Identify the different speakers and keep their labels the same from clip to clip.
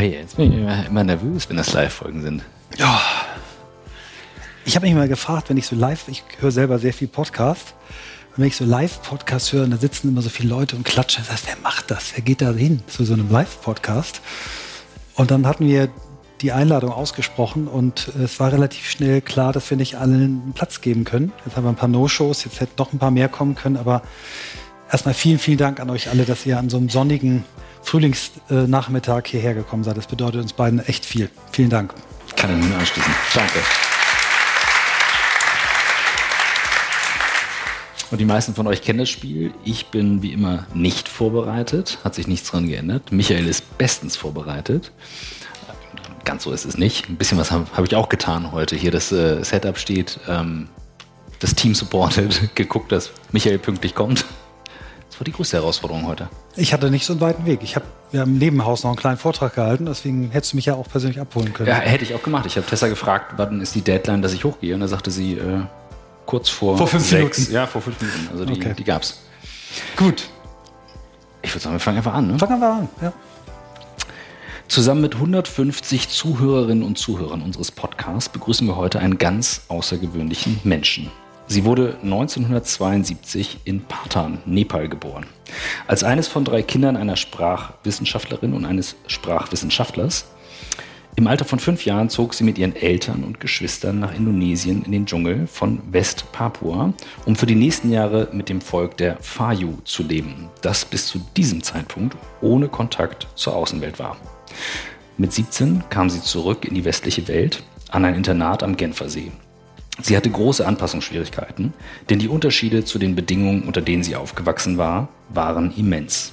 Speaker 1: Hey, jetzt bin ich immer, immer nervös, wenn das Live-Folgen sind.
Speaker 2: Ja. Ich habe mich mal gefragt, wenn ich so live, ich höre selber sehr viel Podcast, und wenn ich so Live-Podcast höre, und da sitzen immer so viele Leute und klatschen, das heißt, wer macht das? Wer geht da hin zu so einem Live-Podcast? Und dann hatten wir die Einladung ausgesprochen und es war relativ schnell klar, dass wir nicht allen einen Platz geben können. Jetzt haben wir ein paar No-Shows, jetzt hätten noch ein paar mehr kommen können, aber erstmal vielen, vielen Dank an euch alle, dass ihr an so einem sonnigen Frühlingsnachmittag hierher gekommen seid. Das bedeutet uns beiden echt viel. Vielen Dank.
Speaker 1: Kann ich nur anschließen. Danke. Und die meisten von euch kennen das Spiel. Ich bin wie immer nicht vorbereitet, hat sich nichts dran geändert. Michael ist bestens vorbereitet. Ganz so ist es nicht. Ein bisschen was habe hab ich auch getan heute. Hier das äh, Setup steht, ähm, das Team supportet, geguckt, dass Michael pünktlich kommt. War die größte Herausforderung heute.
Speaker 2: Ich hatte nicht so einen weiten Weg. Ich habe wir haben im Nebenhaus noch einen kleinen Vortrag gehalten, deswegen hättest du mich ja auch persönlich abholen können.
Speaker 1: Ja, hätte ich auch gemacht. Ich habe Tessa gefragt, wann ist die Deadline, dass ich hochgehe? Und da sagte sie, äh, kurz vor,
Speaker 2: vor fünf
Speaker 1: sechs.
Speaker 2: Minuten.
Speaker 1: Ja, vor fünf Minuten. Also die,
Speaker 2: Okay.
Speaker 1: die gab's.
Speaker 2: Gut,
Speaker 1: Ich würde sagen, wir fangen einfach an. Ne?
Speaker 2: fangen wir an. Ja.
Speaker 1: Zusammen mit 150 Zuhörerinnen und Zuhörern unseres Podcasts begrüßen wir heute einen ganz außergewöhnlichen Menschen. Sie wurde 1972 in Patan, Nepal geboren. Als eines von drei Kindern einer Sprachwissenschaftlerin und eines Sprachwissenschaftlers. Im Alter von fünf Jahren zog sie mit ihren Eltern und Geschwistern nach Indonesien in den Dschungel von West-Papua, um für die nächsten Jahre mit dem Volk der Fayu zu leben, das bis zu diesem Zeitpunkt ohne Kontakt zur Außenwelt war. Mit 17 kam sie zurück in die westliche Welt an ein Internat am Genfersee. Sie hatte große Anpassungsschwierigkeiten, denn die Unterschiede zu den Bedingungen, unter denen sie aufgewachsen war, waren immens.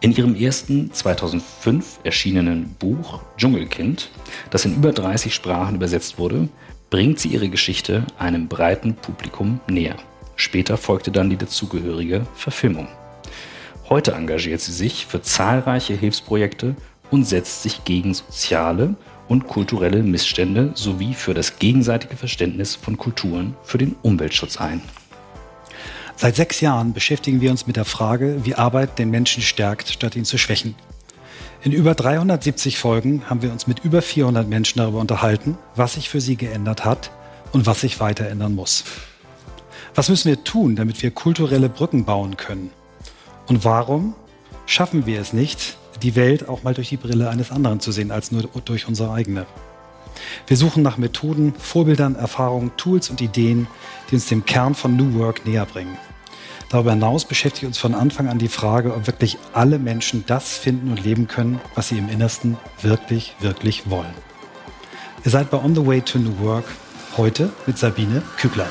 Speaker 1: In ihrem ersten 2005 erschienenen Buch Dschungelkind, das in über 30 Sprachen übersetzt wurde, bringt sie ihre Geschichte einem breiten Publikum näher. Später folgte dann die dazugehörige Verfilmung. Heute engagiert sie sich für zahlreiche Hilfsprojekte und setzt sich gegen soziale und kulturelle Missstände sowie für das gegenseitige Verständnis von Kulturen für den Umweltschutz ein.
Speaker 2: Seit sechs Jahren beschäftigen wir uns mit der Frage, wie Arbeit den Menschen stärkt, statt ihn zu schwächen. In über 370 Folgen haben wir uns mit über 400 Menschen darüber unterhalten, was sich für sie geändert hat und was sich weiter ändern muss. Was müssen wir tun, damit wir kulturelle Brücken bauen können? Und warum schaffen wir es nicht, die Welt auch mal durch die Brille eines anderen zu sehen, als nur durch unsere eigene? Wir suchen nach Methoden, Vorbildern, Erfahrungen, Tools und Ideen, die uns dem Kern von New Work näher bringen. Darüber hinaus beschäftigt uns von Anfang an die Frage, ob wirklich alle Menschen das finden und leben können, was sie im Innersten wirklich, wirklich wollen. Ihr seid bei On the Way to New Work heute mit Sabine Küblein.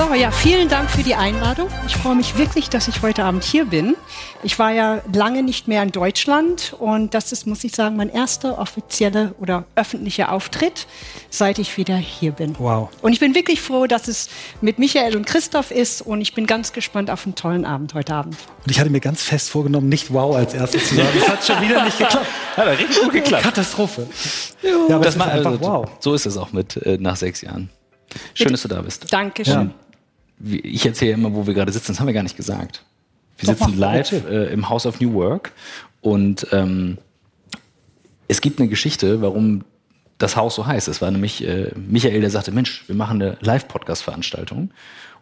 Speaker 3: So, ja, vielen Dank für die Einladung. Ich freue mich wirklich, dass ich heute Abend hier bin. Ich war ja lange nicht mehr in Deutschland und das ist, muss ich sagen, mein erster offizieller oder öffentlicher Auftritt, seit ich wieder hier bin.
Speaker 2: Wow.
Speaker 3: Und ich bin wirklich froh, dass es mit Michael und Christoph ist und ich bin ganz gespannt auf einen tollen Abend heute Abend.
Speaker 2: Und ich hatte mir ganz fest vorgenommen, nicht wow als erstes zu sagen. Das hat schon wieder nicht geklappt.
Speaker 1: Hat ja richtig gut geklappt.
Speaker 2: Katastrophe. Ja, aber
Speaker 1: das
Speaker 2: es ist einfach
Speaker 1: also,
Speaker 2: wow.
Speaker 1: So ist es auch mit äh, nach sechs Jahren. Schön, dass du da bist.
Speaker 3: Dankeschön.
Speaker 1: Wie- Ich erzähle immer, wo wir gerade sitzen. Das haben wir gar nicht gesagt. Wir
Speaker 2: Doch,
Speaker 1: sitzen live äh, im House of New Work und ähm, es gibt eine Geschichte, warum das Haus so heißt. Es war nämlich äh, Michael, der sagte, Mensch, wir machen eine Live-Podcast-Veranstaltung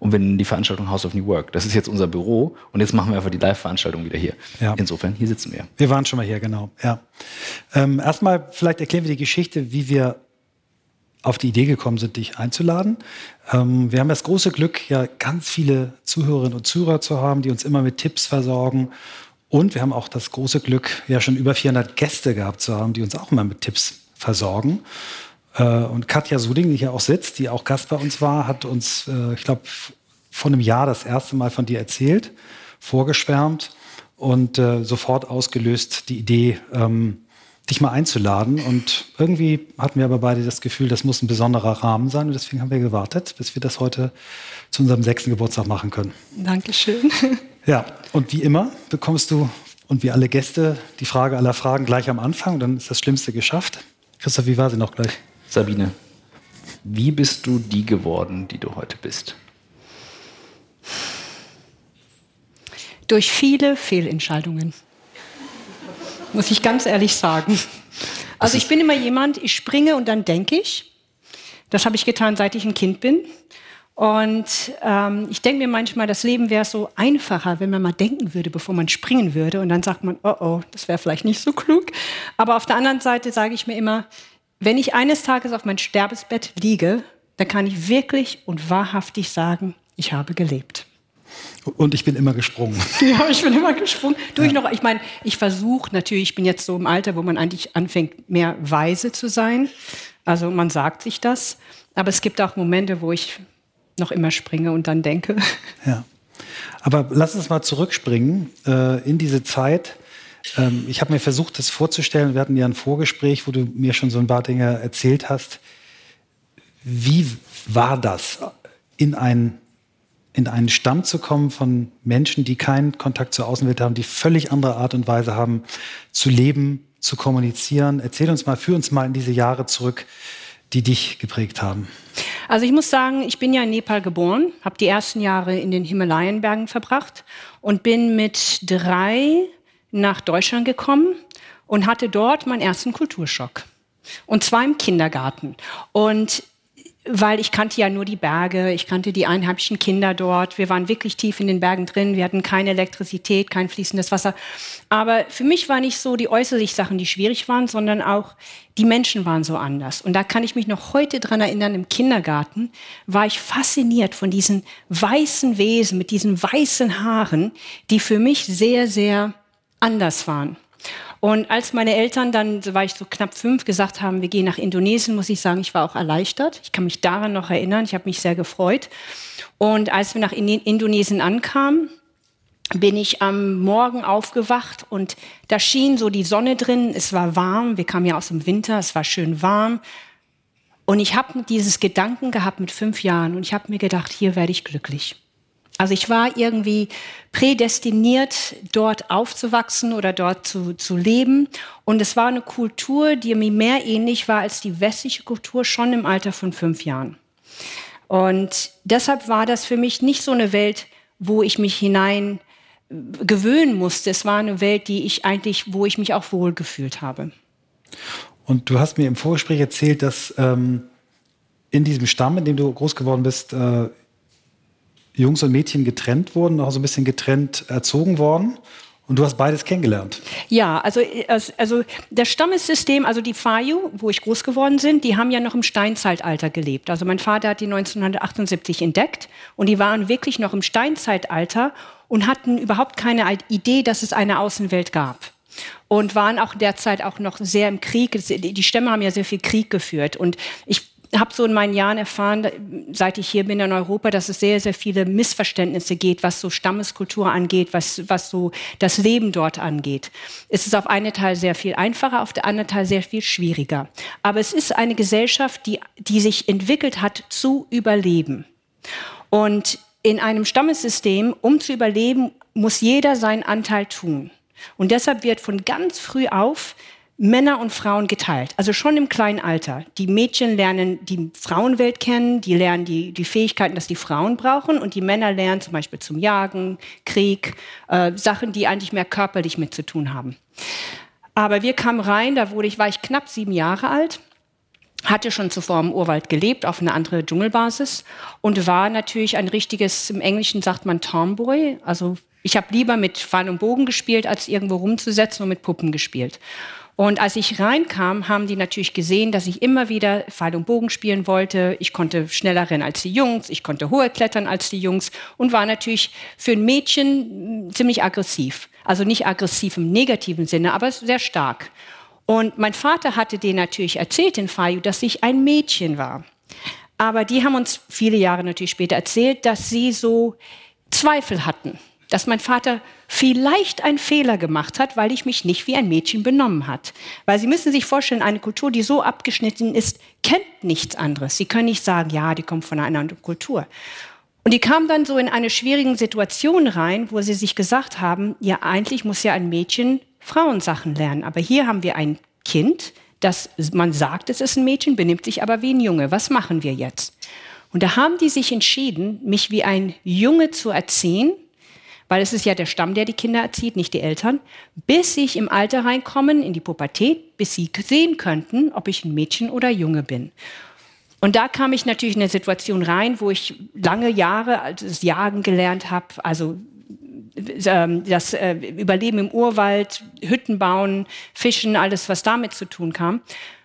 Speaker 1: und wir nennen die Veranstaltung House of New Work. Das ist jetzt unser Büro und jetzt machen wir einfach die Live-Veranstaltung wieder hier.
Speaker 2: Ja.
Speaker 1: Insofern, hier sitzen wir.
Speaker 2: Wir waren schon mal hier, genau. Ja. Ähm, erstmal, vielleicht erklären wir die Geschichte, wie wir auf die Idee gekommen sind, dich einzuladen. Ähm, wir haben das große Glück, ja ganz viele Zuhörerinnen und Zuhörer zu haben, die uns immer mit Tipps versorgen. Und wir haben auch das große Glück, ja schon über 400 Gäste gehabt zu haben, die uns auch immer mit Tipps versorgen. Äh, und Katja Suding, die hier auch sitzt, die auch Gast bei uns war, hat uns, äh, ich glaube, vor einem Jahr das erste Mal von dir erzählt, vorgeschwärmt und äh, sofort ausgelöst die Idee, ähm, dich mal einzuladen. Und irgendwie hatten wir aber beide das Gefühl, das muss ein besonderer Rahmen sein. Und deswegen haben wir gewartet, bis wir das heute zu unserem sechsten Geburtstag machen können.
Speaker 3: Dankeschön.
Speaker 2: Ja, und wie immer bekommst du und wie alle Gäste die Frage aller Fragen gleich am Anfang. Dann ist das Schlimmste geschafft. Christoph, wie war sie noch gleich?
Speaker 1: Sabine, Wie bist du die geworden, die du heute bist?
Speaker 3: Durch viele Fehlentscheidungen. Muss ich ganz ehrlich sagen. Also ich bin immer jemand, ich springe und dann denke ich. Das habe ich getan, seit ich ein Kind bin. Und ähm, ich denke mir manchmal, das Leben wäre so einfacher, wenn man mal denken würde, bevor man springen würde. Und dann sagt man, oh oh, das wäre vielleicht nicht so klug. Aber auf der anderen Seite sage ich mir immer, wenn ich eines Tages auf mein Sterbesbett liege, dann kann ich wirklich und wahrhaftig sagen, ich habe gelebt.
Speaker 2: Und ich bin immer gesprungen.
Speaker 3: Ja, ich bin immer gesprungen. Du, ja. ich noch, ich meine, ich versuche natürlich, ich bin jetzt so im Alter, wo man eigentlich anfängt, mehr weise zu sein. Also man sagt sich das. Aber es gibt auch Momente, wo ich noch immer springe und dann denke.
Speaker 2: Ja. Aber lass uns mal zurückspringen äh, in diese Zeit. Ähm, ich habe mir versucht, das vorzustellen. Wir hatten ja ein Vorgespräch, wo du mir schon so ein paar Dinge erzählt hast. Wie war das, in ein in einen Stamm zu kommen von Menschen, die keinen Kontakt zur Außenwelt haben, die völlig andere Art und Weise haben, zu leben, zu kommunizieren. Erzähl uns mal, führ uns mal in diese Jahre zurück, die dich geprägt haben.
Speaker 3: Also ich muss sagen, ich bin ja in Nepal geboren, habe die ersten Jahre in den Himalayenbergen verbracht und bin mit drei nach Deutschland gekommen und hatte dort meinen ersten Kulturschock. Und zwar im Kindergarten. Und weil ich kannte ja nur die Berge, ich kannte die einheimischen Kinder dort. Wir waren wirklich tief in den Bergen drin, wir hatten keine Elektrizität, kein fließendes Wasser. Aber für mich waren nicht so die äußerlichen Sachen, die schwierig waren, sondern auch die Menschen waren so anders. Und da kann ich mich noch heute dran erinnern, im Kindergarten war ich fasziniert von diesen weißen Wesen mit diesen weißen Haaren, die für mich sehr, sehr anders waren. Und als meine Eltern dann, so war ich so knapp fünf, gesagt haben, wir gehen nach Indonesien, muss ich sagen, ich war auch erleichtert. Ich kann mich daran noch erinnern. Ich habe mich sehr gefreut. Und als wir nach Indonesien ankamen, bin ich am Morgen aufgewacht und da schien so die Sonne drin. Es war warm. Wir kamen ja aus dem Winter. Es war schön warm. Und ich habe dieses Gedanken gehabt mit fünf Jahren und ich habe mir gedacht, hier werde ich glücklich. Also ich war irgendwie prädestiniert, dort aufzuwachsen oder dort zu, zu leben. Und es war eine Kultur, die mir mehr ähnlich war als die westliche Kultur schon im Alter von fünf Jahren. Und deshalb war das für mich nicht so eine Welt, wo ich mich hinein äh, gewöhnen musste. Es war eine Welt, die ich eigentlich, wo ich mich auch wohl gefühlt habe.
Speaker 2: Und du hast mir im Vorgespräch erzählt, dass ähm, in diesem Stamm, in dem du groß geworden bist, äh, Jungs und Mädchen getrennt wurden, auch so ein bisschen getrennt erzogen worden. Und du hast beides kennengelernt.
Speaker 3: Ja, also, also das Stammessystem, also die Fayu, wo ich groß geworden bin, die haben ja noch im Steinzeitalter gelebt. Also mein Vater hat die 1978 entdeckt und die waren wirklich noch im Steinzeitalter und hatten überhaupt keine Idee, dass es eine Außenwelt gab und waren auch derzeit auch noch sehr im Krieg. Die Stämme haben ja sehr viel Krieg geführt. Und ich habe so in meinen Jahren erfahren, seit ich hier bin in Europa, dass es sehr, sehr viele Missverständnisse geht, was so Stammeskultur angeht, was, was so das Leben dort angeht. Es ist auf einen Teil sehr viel einfacher, auf der anderen Teil sehr viel schwieriger. Aber es ist eine Gesellschaft, die, die sich entwickelt hat zu überleben. Und in einem Stammessystem, um zu überleben, muss jeder seinen Anteil tun. Und deshalb wird von ganz früh auf Männer und Frauen geteilt. Also schon im kleinen Alter. Die Mädchen lernen die Frauenwelt kennen, die lernen die, die Fähigkeiten, dass die Frauen brauchen und die Männer lernen zum Beispiel zum Jagen, Krieg, äh, Sachen, die eigentlich mehr körperlich mit zu tun haben. Aber wir kamen rein, da wurde ich, war ich knapp sieben Jahre alt, hatte schon zuvor im Urwald gelebt, auf eine andere Dschungelbasis und war natürlich ein richtiges, im Englischen sagt man Tomboy, also ich habe lieber mit Pfeil und Bogen gespielt, als irgendwo rumzusetzen und mit Puppen gespielt. Und als ich reinkam, haben die natürlich gesehen, dass ich immer wieder Pfeil und Bogen spielen wollte. Ich konnte schneller rennen als die Jungs, ich konnte hoher klettern als die Jungs und war natürlich für ein Mädchen hm, ziemlich aggressiv. Also nicht aggressiv im negativen Sinne, aber sehr stark. Und mein Vater hatte denen natürlich erzählt, in Fayu, dass ich ein Mädchen war. Aber die haben uns viele Jahre natürlich später erzählt, dass sie so Zweifel hatten dass mein Vater vielleicht einen Fehler gemacht hat, weil ich mich nicht wie ein Mädchen benommen hat. Weil Sie müssen sich vorstellen, eine Kultur, die so abgeschnitten ist, kennt nichts anderes. Sie können nicht sagen, ja, die kommt von einer anderen Kultur. Und die kamen dann so in eine schwierige Situation rein, wo sie sich gesagt haben, ja, eigentlich muss ja ein Mädchen Frauensachen lernen. Aber hier haben wir ein Kind, dass man sagt, es ist ein Mädchen, benimmt sich aber wie ein Junge. Was machen wir jetzt? Und da haben die sich entschieden, mich wie ein Junge zu erziehen, weil es ist ja der Stamm, der die Kinder erzieht, nicht die Eltern, bis ich im Alter reinkommen, in die Pubertät, bis sie sehen könnten, ob ich ein Mädchen oder Junge bin. Und da kam ich natürlich in eine Situation rein, wo ich lange Jahre das Jagen gelernt habe, also ähm, das äh, Überleben im Urwald, Hütten bauen, Fischen, alles, was damit zu tun kam,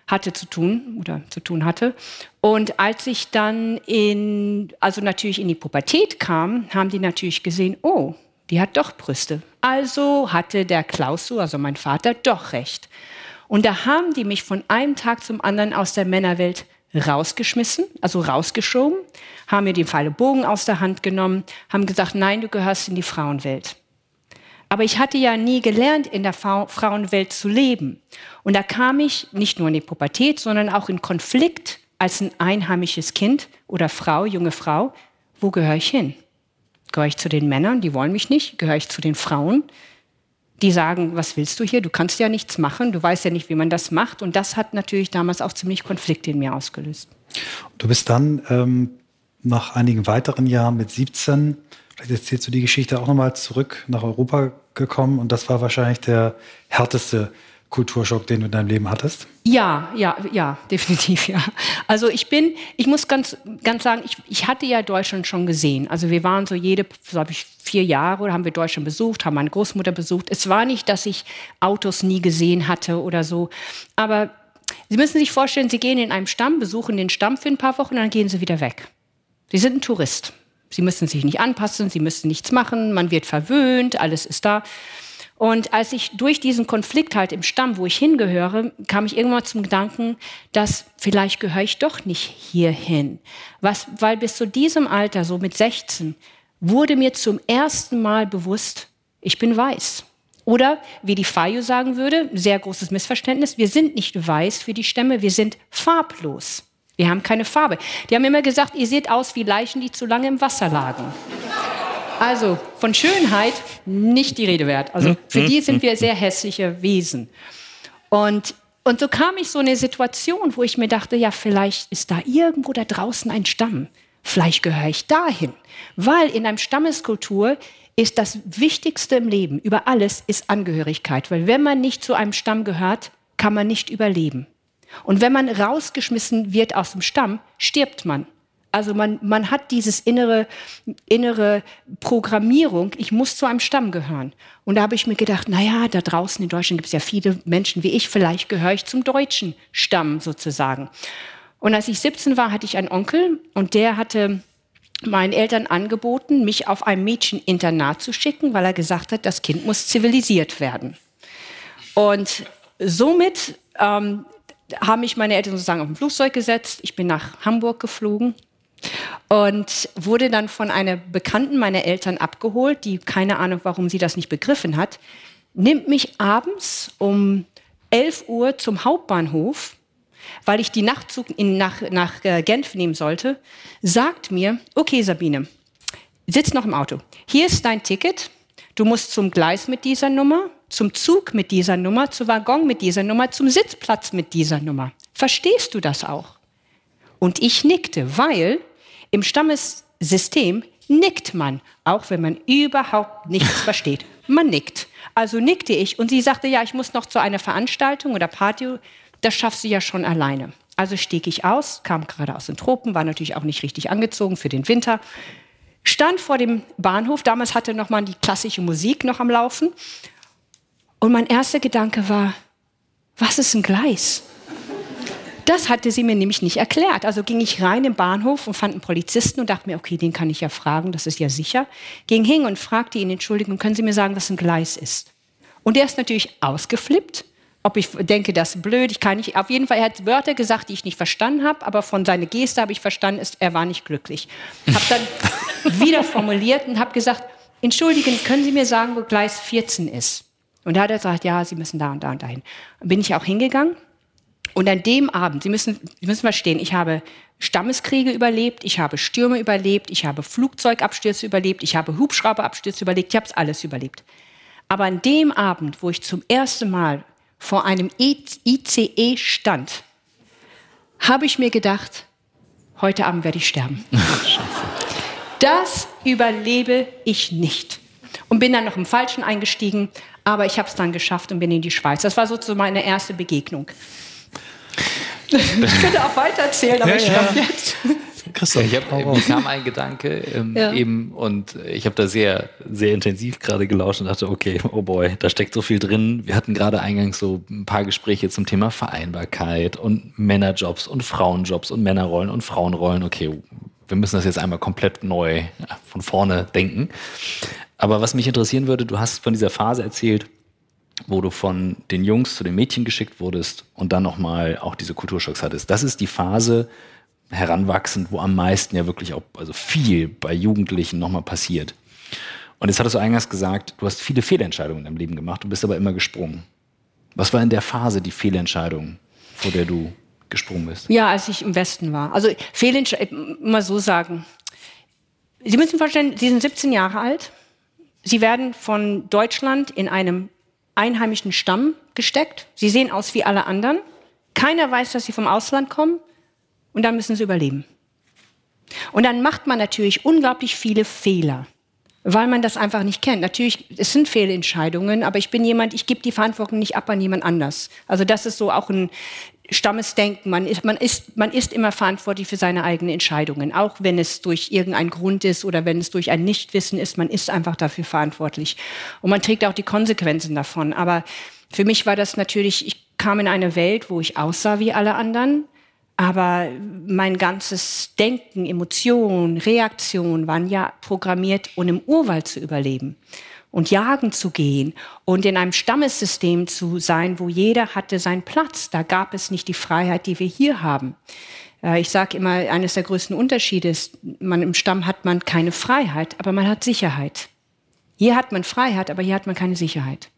Speaker 3: hatte zu tun oder zu tun hatte. Und als ich dann in, also natürlich in die Pubertät kam, haben die natürlich gesehen, oh, die hat doch Brüste. Also hatte der Klaus, also mein Vater, doch recht. Und da haben die mich von einem Tag zum anderen aus der Männerwelt rausgeschmissen, also rausgeschoben, haben mir den Pfeile Bogen aus der Hand genommen, haben gesagt, nein, du gehörst in die Frauenwelt. Aber ich hatte ja nie gelernt, in der Frauenwelt zu leben. Und da kam ich nicht nur in die Pubertät, sondern auch in Konflikt als ein einheimisches Kind oder Frau, junge Frau. Wo gehöre ich hin? Gehöre ich zu den Männern, die wollen mich nicht? Gehöre ich zu den Frauen? Die sagen, was willst du hier? Du kannst ja nichts machen, du weißt ja nicht, wie man das macht. Und das hat natürlich damals auch ziemlich Konflikte in mir ausgelöst.
Speaker 2: Du bist dann ähm, nach einigen weiteren Jahren mit 17, vielleicht erzählst du die Geschichte auch nochmal zurück nach Europa gekommen und das war wahrscheinlich der härteste Kulturschock, den du in deinem Leben hattest?
Speaker 3: Ja, ja, ja, definitiv, ja. Also ich bin, ich muss ganz, ganz sagen, ich, ich hatte ja Deutschland schon gesehen. Also wir waren so jede, habe ich vier Jahre oder haben wir Deutschland besucht, haben meine Großmutter besucht. Es war nicht, dass ich Autos nie gesehen hatte oder so. Aber Sie müssen sich vorstellen, Sie gehen in einem Stamm, besuchen den Stamm für ein paar Wochen dann gehen Sie wieder weg. Sie sind ein Tourist. Sie müssen sich nicht anpassen, Sie müssen nichts machen, man wird verwöhnt, alles ist da. Und als ich durch diesen Konflikt halt im Stamm, wo ich hingehöre, kam ich irgendwann zum Gedanken, dass vielleicht gehöre ich doch nicht hierhin. Was, weil bis zu diesem Alter, so mit 16, wurde mir zum ersten Mal bewusst, ich bin weiß. Oder wie die Fayu sagen würde, sehr großes Missverständnis, wir sind nicht weiß für die Stämme, wir sind farblos. Wir haben keine Farbe. Die haben immer gesagt, ihr seht aus wie Leichen, die zu lange im Wasser lagen. Also von Schönheit nicht die Rede wert. Also für die sind wir sehr hässliche Wesen. Und, und so kam ich so in eine Situation, wo ich mir dachte, ja, vielleicht ist da irgendwo da draußen ein Stamm. Vielleicht gehöre ich dahin. Weil in einem Stammeskultur ist das Wichtigste im Leben, über alles, ist Angehörigkeit. Weil wenn man nicht zu einem Stamm gehört, kann man nicht überleben. Und wenn man rausgeschmissen wird aus dem Stamm, stirbt man. Also man, man hat dieses innere, innere Programmierung, ich muss zu einem Stamm gehören. Und da habe ich mir gedacht, naja, da draußen in Deutschland gibt es ja viele Menschen wie ich, vielleicht gehöre ich zum deutschen Stamm sozusagen. Und als ich 17 war, hatte ich einen Onkel und der hatte meinen Eltern angeboten, mich auf ein Mädcheninternat zu schicken, weil er gesagt hat, das Kind muss zivilisiert werden. Und somit ähm, haben mich meine Eltern sozusagen auf ein Flugzeug gesetzt. Ich bin nach Hamburg geflogen und wurde dann von einer Bekannten meiner Eltern abgeholt, die keine Ahnung, warum sie das nicht begriffen hat, nimmt mich abends um 11 Uhr zum Hauptbahnhof, weil ich die Nachtzug in, nach, nach äh, Genf nehmen sollte, sagt mir, okay Sabine, sitz noch im Auto, hier ist dein Ticket, du musst zum Gleis mit dieser Nummer, zum Zug mit dieser Nummer, zum Waggon mit dieser Nummer, zum Sitzplatz mit dieser Nummer. Verstehst du das auch? Und ich nickte, weil im Stammessystem nickt man, auch wenn man überhaupt nichts versteht. Man nickt. Also nickte ich und sie sagte, ja, ich muss noch zu einer Veranstaltung oder Party. Das schaffst du ja schon alleine. Also stieg ich aus, kam gerade aus den Tropen, war natürlich auch nicht richtig angezogen für den Winter, stand vor dem Bahnhof. Damals hatte noch mal die klassische Musik noch am Laufen. Und mein erster Gedanke war, was ist ein Gleis? Das hatte sie mir nämlich nicht erklärt. Also ging ich rein im Bahnhof und fand einen Polizisten und dachte mir, okay, den kann ich ja fragen, das ist ja sicher. Ging hin und fragte ihn, Entschuldigung, können Sie mir sagen, was ein Gleis ist? Und er ist natürlich ausgeflippt. Ob ich denke, das ist blöd, ich kann nicht. Auf jeden Fall, er hat Wörter gesagt, die ich nicht verstanden habe, aber von seiner Geste habe ich verstanden, ist, er war nicht glücklich. Habe dann wieder formuliert und habe gesagt, Entschuldigen, können Sie mir sagen, wo Gleis 14 ist? Und da hat er gesagt, ja, Sie müssen da und da und dahin. Bin ich auch hingegangen und an dem Abend, Sie müssen, Sie müssen verstehen, ich habe Stammeskriege überlebt, ich habe Stürme überlebt, ich habe Flugzeugabstürze überlebt, ich habe Hubschrauberabstürze überlebt, ich habe es alles überlebt. Aber an dem Abend, wo ich zum ersten Mal vor einem ICE stand, habe ich mir gedacht, heute Abend werde ich sterben. das überlebe ich nicht. Und bin dann noch im Falschen eingestiegen, aber ich habe es dann geschafft und bin in die Schweiz. Das war sozusagen meine erste Begegnung. Ich könnte auch weiter erzählen, aber ja, ich ja. jetzt.
Speaker 1: Christoph, ich hab, mir kam ein Gedanke ähm, ja. eben und ich habe da sehr, sehr intensiv gerade gelauscht und dachte, okay, oh boy, da steckt so viel drin. Wir hatten gerade eingangs so ein paar Gespräche zum Thema Vereinbarkeit und Männerjobs und Frauenjobs und Männerrollen und Frauenrollen. Okay, wir müssen das jetzt einmal komplett neu von vorne denken. Aber was mich interessieren würde, du hast von dieser Phase erzählt, wo du von den Jungs zu den Mädchen geschickt wurdest und dann nochmal auch diese Kulturschocks hattest. Das ist die Phase heranwachsend, wo am meisten ja wirklich auch, also viel bei Jugendlichen nochmal passiert. Und jetzt hattest du eingangs gesagt, du hast viele Fehlentscheidungen in deinem Leben gemacht, du bist aber immer gesprungen. Was war in der Phase die Fehlentscheidung, vor der du gesprungen bist?
Speaker 3: Ja, als ich im Westen war. Also Fehlentscheidung, mal so sagen. Sie müssen sich vorstellen, Sie sind 17 Jahre alt. Sie werden von Deutschland in einem einheimischen Stamm gesteckt. Sie sehen aus wie alle anderen. Keiner weiß, dass sie vom Ausland kommen. Und dann müssen sie überleben. Und dann macht man natürlich unglaublich viele Fehler, weil man das einfach nicht kennt. Natürlich, es sind Fehlentscheidungen, aber ich bin jemand, ich gebe die Verantwortung nicht ab an jemand anders. Also das ist so auch ein Stammesdenken. Man ist, man, ist, man ist immer verantwortlich für seine eigenen Entscheidungen, auch wenn es durch irgendeinen Grund ist oder wenn es durch ein Nichtwissen ist. Man ist einfach dafür verantwortlich. Und man trägt auch die Konsequenzen davon. Aber für mich war das natürlich, ich kam in eine Welt, wo ich aussah wie alle anderen. Aber mein ganzes Denken, Emotionen, Reaktionen waren ja programmiert, um im Urwald zu überleben und jagen zu gehen und in einem Stammessystem zu sein, wo jeder hatte seinen Platz. Da gab es nicht die Freiheit, die wir hier haben. Äh, ich sage immer, eines der größten Unterschiede ist, man im Stamm hat man keine Freiheit, aber man hat Sicherheit. Hier hat man Freiheit, aber hier hat man keine Sicherheit.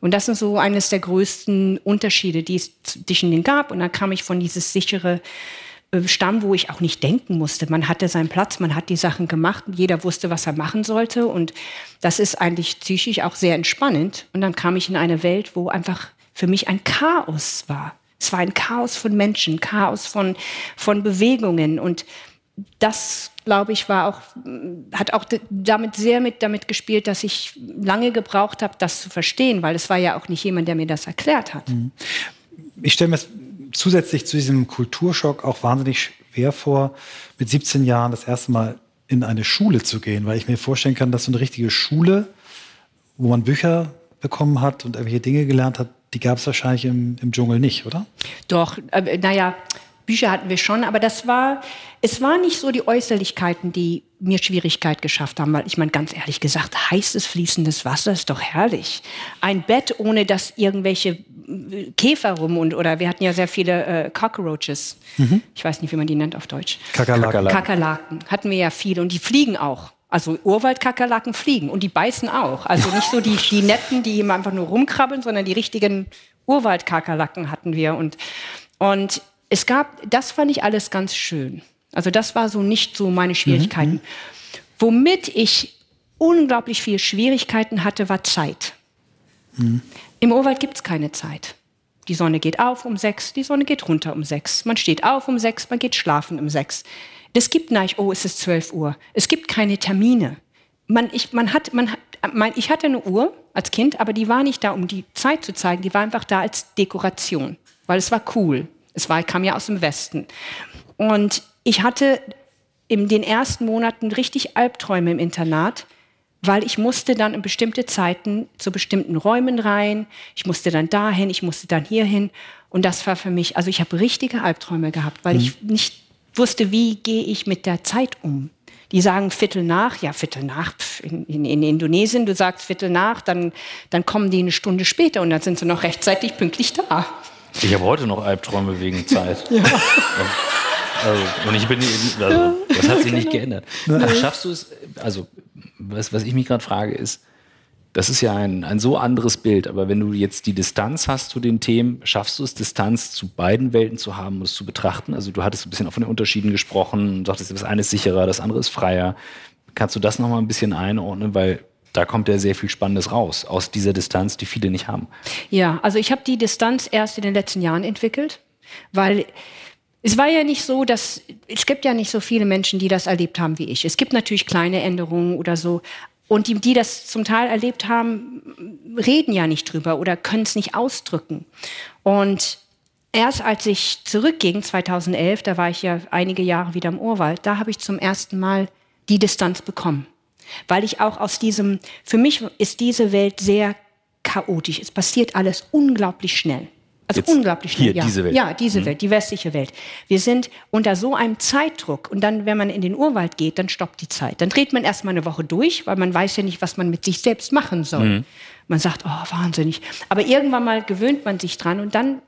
Speaker 3: Und das ist so eines der größten Unterschiede, die es zwischen denen gab. Und dann kam ich von dieses sichere äh, Stamm, wo ich auch nicht denken musste. Man hatte seinen Platz, man hat die Sachen gemacht, jeder wusste, was er machen sollte. Und das ist eigentlich psychisch auch sehr entspannend. Und dann kam ich in eine Welt, wo einfach für mich ein Chaos war. Es war ein Chaos von Menschen, Chaos von, von Bewegungen. Und das, glaube ich, war auch, hat auch damit sehr mit damit gespielt, dass ich lange gebraucht habe, das zu verstehen, weil es war ja auch nicht jemand, der mir das erklärt hat. Mhm.
Speaker 2: Ich stelle mir zusätzlich zu diesem Kulturschock auch wahnsinnig schwer vor, mit 17 Jahren das erste Mal in eine Schule zu gehen, weil ich mir vorstellen kann, dass so eine richtige Schule, wo man Bücher bekommen hat und irgendwelche Dinge gelernt hat, die gab es wahrscheinlich im, im Dschungel nicht, oder?
Speaker 3: Doch, äh, naja, Bücher hatten wir schon, aber das war, es waren nicht so die Äußerlichkeiten, die mir Schwierigkeit geschafft haben, weil ich meine, ganz ehrlich gesagt, heißes fließendes Wasser ist doch herrlich. Ein Bett, ohne dass irgendwelche äh, Käfer rum und, oder wir hatten ja sehr viele äh, Cockroaches. Mhm. Ich weiß nicht, wie man die nennt auf Deutsch.
Speaker 2: Kakerlaken.
Speaker 3: Kakerlaken. Hatten wir ja viele und die fliegen auch. Also Urwaldkakerlaken fliegen und die beißen auch. Also nicht so die, die netten, die einfach nur rumkrabbeln, sondern die richtigen Urwaldkakerlaken hatten wir. Und, und es gab, das fand ich alles ganz schön. Also das war so nicht so meine Schwierigkeiten. Mhm. Womit ich unglaublich viel Schwierigkeiten hatte, war Zeit. Mhm. Im Urwald gibt es keine Zeit. Die Sonne geht auf um sechs, die Sonne geht runter um sechs. Man steht auf um sechs, man geht schlafen um sechs. Es gibt nicht, oh, es ist zwölf Uhr. Es gibt keine Termine. Man, ich, man hat, man, mein, ich hatte eine Uhr als Kind, aber die war nicht da, um die Zeit zu zeigen. Die war einfach da als Dekoration, weil es war cool. Es war, kam ja aus dem Westen. Und ich hatte in den ersten Monaten richtig Albträume im Internat, weil ich musste dann in bestimmte Zeiten zu bestimmten Räumen rein. Ich musste dann dahin, ich musste dann hierhin. Und das war für mich, also ich habe richtige Albträume gehabt, weil mhm. ich nicht wusste, wie gehe ich mit der Zeit um. Die sagen Viertel nach, ja, Viertel nach in, in, in, Indonesien, du sagst Viertel nach, dann, dann kommen die eine Stunde später und dann sind sie noch rechtzeitig pünktlich da.
Speaker 1: Ich habe heute noch Albträume wegen Zeit. ja. Also, und ich bin, also, das hat sich nicht geändert. Aber schaffst du es, also, was, was ich mich gerade frage, ist, das ist ja ein, ein so anderes Bild, aber wenn du jetzt die Distanz hast zu den Themen, schaffst du es, Distanz zu beiden Welten zu haben und es zu betrachten? Also du hattest ein bisschen auch von den Unterschieden gesprochen und sagtest, das eine ist sicherer, das andere ist freier. Kannst du das nochmal ein bisschen einordnen? Weil da kommt ja sehr viel Spannendes raus aus dieser Distanz, die viele nicht haben.
Speaker 3: Ja, also ich habe die Distanz erst in den letzten Jahren entwickelt, weil es war ja nicht so, dass es gibt ja nicht so viele Menschen, die das erlebt haben wie ich. Es gibt natürlich kleine Änderungen oder so. Und die, die das zum Teil erlebt haben, reden ja nicht drüber oder können es nicht ausdrücken. Und erst als ich zurückging, 2011, da war ich ja einige Jahre wieder im Urwald, da habe ich zum ersten Mal die Distanz bekommen. Weil ich auch aus diesem, für mich ist diese Welt sehr chaotisch. Es passiert alles unglaublich schnell. Also Jetzt unglaublich schnell.
Speaker 1: Hier, ja. diese Welt.
Speaker 3: Ja, diese mhm. Welt, die westliche Welt. Wir sind unter so einem Zeitdruck. Und dann, wenn man in den Urwald geht, dann stoppt die Zeit. Dann dreht man erstmal eine Woche durch, weil man weiß ja nicht, was man mit sich selbst machen soll. Mhm. Man sagt, oh, wahnsinnig. Aber irgendwann mal gewöhnt man sich dran und dann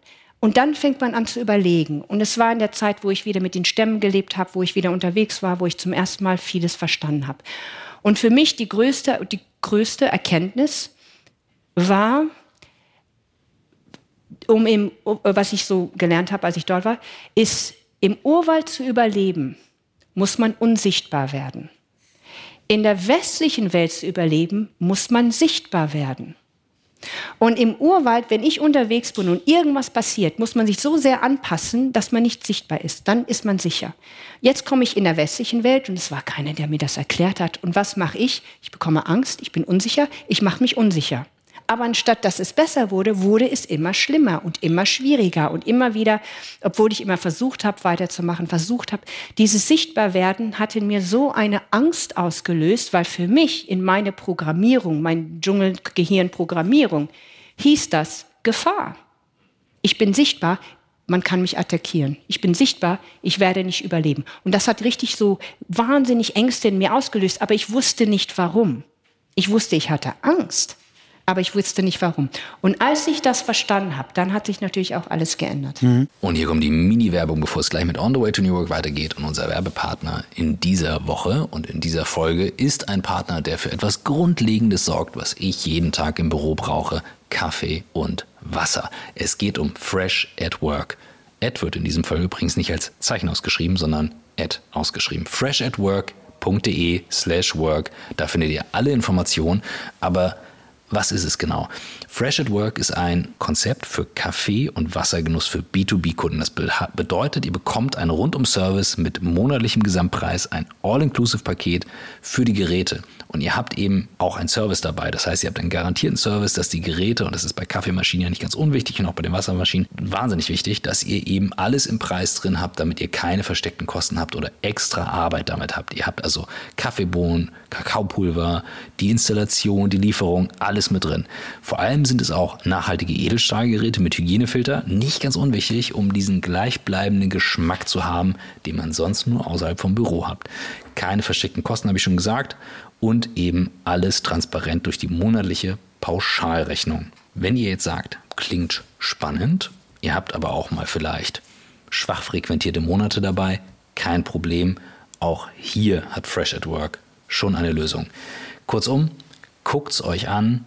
Speaker 3: und dann fängt man an zu überlegen. Und es war in der Zeit, wo ich wieder mit den Stämmen gelebt habe, wo ich wieder unterwegs war, wo ich zum ersten Mal vieles verstanden habe. Und für mich die größte, die größte Erkenntnis war, um im, was ich so gelernt habe, als ich dort war, ist, im Urwald zu überleben, muss man unsichtbar werden. In der westlichen Welt zu überleben, muss man sichtbar werden. Und im Urwald, wenn ich unterwegs bin und irgendwas passiert, muss man sich so sehr anpassen, dass man nicht sichtbar ist. Dann ist man sicher. Jetzt komme ich in der westlichen Welt und es war keiner, der mir das erklärt hat. Und was mache ich? Ich bekomme Angst, ich bin unsicher, ich mache mich unsicher. Aber anstatt dass es besser wurde, wurde es immer schlimmer und immer schwieriger und immer wieder, obwohl ich immer versucht habe, weiterzumachen, versucht habe, dieses Sichtbarwerden hat in mir so eine Angst ausgelöst, weil für mich in meine Programmierung, mein Dschungelgehirnprogrammierung, hieß das Gefahr. Ich bin sichtbar, man kann mich attackieren. Ich bin sichtbar, ich werde nicht überleben. Und das hat richtig so wahnsinnig Ängste in mir ausgelöst, aber ich wusste nicht warum. Ich wusste, ich hatte Angst aber ich wusste nicht warum. Und als ich das verstanden habe, dann hat sich natürlich auch alles geändert.
Speaker 1: Mhm. Und hier kommt die Mini-Werbung, bevor es gleich mit On the Way to New York weitergeht. Und unser Werbepartner in dieser Woche und in dieser Folge ist ein Partner, der für etwas Grundlegendes sorgt, was ich jeden Tag im Büro brauche. Kaffee und Wasser. Es geht um Fresh at Work. Ad wird in diesem Fall übrigens nicht als Zeichen ausgeschrieben, sondern Ad ausgeschrieben. Fresh at Work.de slash work. Da findet ihr alle Informationen, aber was ist es genau? Fresh at Work ist ein Konzept für Kaffee- und Wassergenuss für B2B-Kunden. Das bedeutet, ihr bekommt einen Rundum-Service mit monatlichem Gesamtpreis, ein All-Inclusive-Paket für die Geräte. Und ihr habt eben auch einen Service dabei. Das heißt, ihr habt einen garantierten Service, dass die Geräte, und das ist bei Kaffeemaschinen ja nicht ganz unwichtig und auch bei den Wassermaschinen wahnsinnig wichtig, dass ihr eben alles im Preis drin habt, damit ihr keine versteckten Kosten habt oder extra Arbeit damit habt. Ihr habt also Kaffeebohnen, Kakaopulver, die Installation, die Lieferung, alles mit drin. Vor allem sind es auch nachhaltige Edelstahlgeräte mit Hygienefilter, nicht ganz unwichtig, um diesen gleichbleibenden Geschmack zu haben, den man sonst nur außerhalb vom Büro hat. Keine versteckten Kosten, habe ich schon gesagt und eben alles transparent durch die monatliche Pauschalrechnung. Wenn ihr jetzt sagt, klingt spannend, ihr habt aber auch mal vielleicht schwach frequentierte Monate dabei, kein Problem. Auch hier hat Fresh at Work schon eine Lösung. Kurzum, guckt es euch an,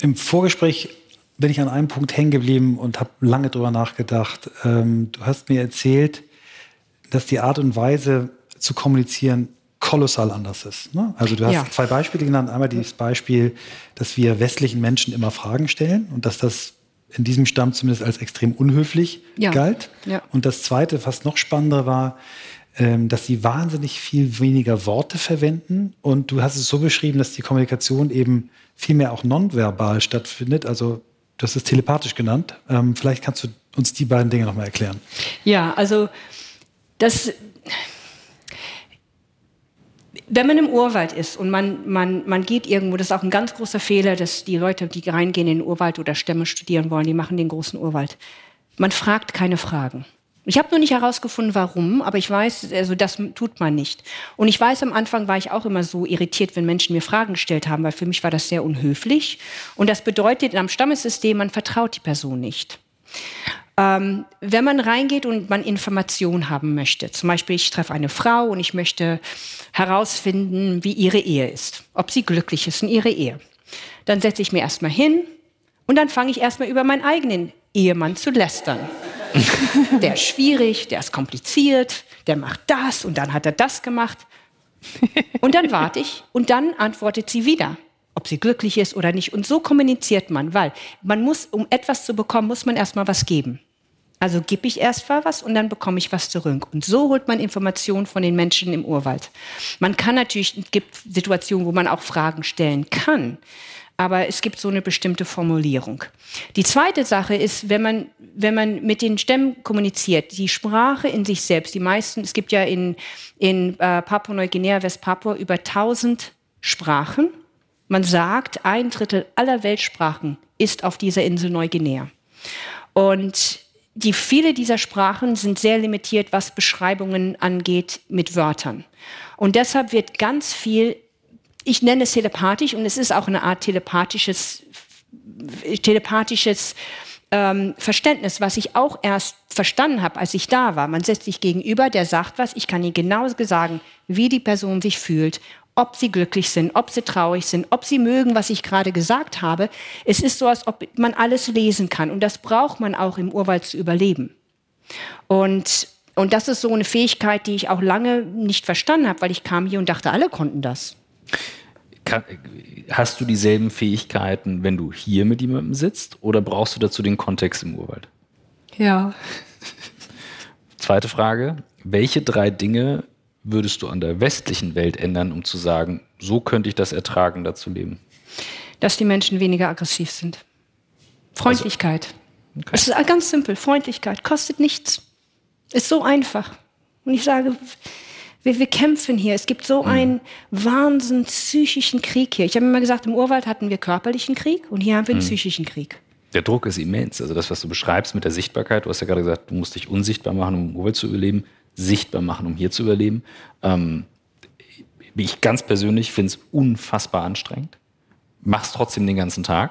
Speaker 2: Im Vorgespräch bin ich an einem Punkt hängen geblieben und habe lange drüber nachgedacht. Ähm, du hast mir erzählt, dass die Art und Weise zu kommunizieren kolossal anders ist. Ne? Also du hast ja. zwei Beispiele genannt. Einmal dieses Beispiel, dass wir westlichen Menschen immer Fragen stellen und dass das in diesem Stamm zumindest als extrem unhöflich ja. galt. Ja. Und das zweite, fast noch spannender war, dass sie wahnsinnig viel weniger Worte verwenden. Und du hast es so beschrieben, dass die Kommunikation eben vielmehr auch nonverbal stattfindet. Also du hast es telepathisch genannt. Ähm, vielleicht kannst du uns die beiden Dinge nochmal erklären.
Speaker 3: Ja, also das wenn man im Urwald ist und man, man, man geht irgendwo, das ist auch ein ganz großer Fehler, dass die Leute, die reingehen in den Urwald oder Stämme studieren wollen, die machen den großen Urwald. Man fragt keine Fragen. Ich habe noch nicht herausgefunden, warum, aber ich weiß, also das tut man nicht. Und ich weiß, am Anfang war ich auch immer so irritiert, wenn Menschen mir Fragen gestellt haben, weil für mich war das sehr unhöflich. Und das bedeutet, in einem Stammessystem, man vertraut die Person nicht. Ähm, wenn man reingeht und man Informationen haben möchte, zum Beispiel ich treffe eine Frau und ich möchte herausfinden, wie ihre Ehe ist, ob sie glücklich ist in ihrer Ehe, dann setze ich mir erstmal hin und dann fange ich erstmal über meinen eigenen Ehemann zu lästern. der ist schwierig, der ist kompliziert, der macht das und dann hat er das gemacht. Und dann warte ich und dann antwortet sie wieder, ob sie glücklich ist oder nicht. Und so kommuniziert man, weil man muss, um etwas zu bekommen, muss man erstmal was geben. Also gebe ich erst mal was und dann bekomme ich was zurück. Und so holt man Informationen von den Menschen im Urwald. Man kann natürlich, es gibt Situationen, wo man auch Fragen stellen kann aber es gibt so eine bestimmte Formulierung. Die zweite Sache ist, wenn man, wenn man mit den Stämmen kommuniziert, die Sprache in sich selbst, die meisten, es gibt ja in, in äh, Papua-Neuguinea, Westpapua über 1000 Sprachen. Man sagt, ein Drittel aller Weltsprachen ist auf dieser Insel Neuguinea. Und die, viele dieser Sprachen sind sehr limitiert, was Beschreibungen angeht mit Wörtern. Und deshalb wird ganz viel ich nenne es telepathisch und es ist auch eine Art telepathisches, telepathisches ähm, Verständnis, was ich auch erst verstanden habe, als ich da war. Man setzt sich gegenüber, der sagt was, ich kann Ihnen genau sagen, wie die Person sich fühlt, ob sie glücklich sind, ob sie traurig sind, ob sie mögen, was ich gerade gesagt habe. Es ist so, als ob man alles lesen kann und das braucht man auch im Urwald zu überleben. Und und das ist so eine Fähigkeit, die ich auch lange nicht verstanden habe, weil ich kam hier und dachte, alle konnten das.
Speaker 1: Kann, hast du dieselben Fähigkeiten, wenn du hier mit jemandem sitzt oder brauchst du dazu den Kontext im Urwald?
Speaker 3: Ja.
Speaker 1: Zweite Frage. Welche drei Dinge würdest du an der westlichen Welt ändern, um zu sagen, so könnte ich das ertragen, da zu leben?
Speaker 3: Dass die Menschen weniger aggressiv sind. Freundlichkeit. Also, okay. Es ist ganz simpel. Freundlichkeit kostet nichts. Ist so einfach. Und ich sage, wir, wir kämpfen hier. Es gibt so mhm. einen wahnsinnig psychischen Krieg hier. Ich habe immer gesagt, im Urwald hatten wir körperlichen Krieg und hier haben wir einen mhm. psychischen Krieg.
Speaker 1: Der Druck ist immens. Also das, was du beschreibst mit der Sichtbarkeit, du hast ja gerade gesagt, du musst dich unsichtbar machen, um im Urwald zu überleben, sichtbar machen, um hier zu überleben. Ähm, ich ganz persönlich finde es unfassbar anstrengend. Mach's trotzdem den ganzen Tag,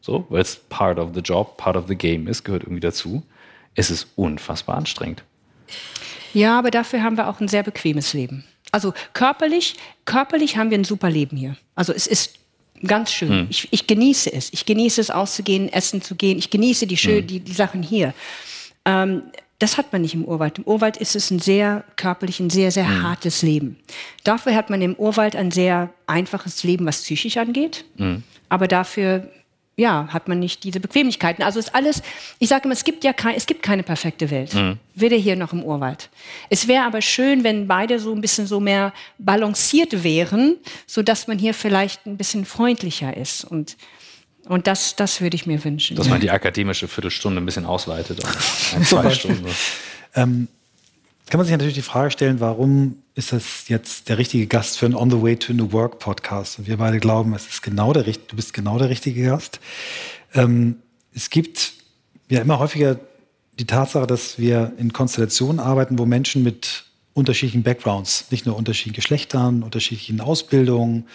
Speaker 1: so, weil es part of the job, part of the game ist, gehört irgendwie dazu. Es ist unfassbar anstrengend.
Speaker 3: Ja, aber dafür haben wir auch ein sehr bequemes Leben. Also körperlich, körperlich haben wir ein super Leben hier. Also es ist ganz schön. Hm. Ich, ich, genieße es. Ich genieße es, auszugehen, essen zu gehen. Ich genieße die, schön, hm. die, die Sachen hier. Ähm, das hat man nicht im Urwald. Im Urwald ist es ein sehr körperlich, ein sehr, sehr hm. hartes Leben. Dafür hat man im Urwald ein sehr einfaches Leben, was psychisch angeht. Hm. Aber dafür ja, hat man nicht diese Bequemlichkeiten. Also ist alles, ich sage immer, es gibt ja kein, es gibt keine perfekte Welt. Mhm. Weder hier noch im Urwald. Es wäre aber schön, wenn beide so ein bisschen so mehr balanciert wären, so dass man hier vielleicht ein bisschen freundlicher ist und und das, das würde ich mir wünschen.
Speaker 1: Dass man die akademische Viertelstunde ein bisschen ausweitet auf ein, zwei Stunden.
Speaker 2: Ähm, kann man sich natürlich die Frage stellen, warum ist das jetzt der richtige Gast für einen On the Way to New Work Podcast? Und wir beide glauben, es ist genau der, du bist genau der richtige Gast. Ähm, es gibt ja immer häufiger die Tatsache, dass wir in Konstellationen arbeiten, wo Menschen mit unterschiedlichen Backgrounds, nicht nur unterschiedlichen Geschlechtern, unterschiedlichen Ausbildungen,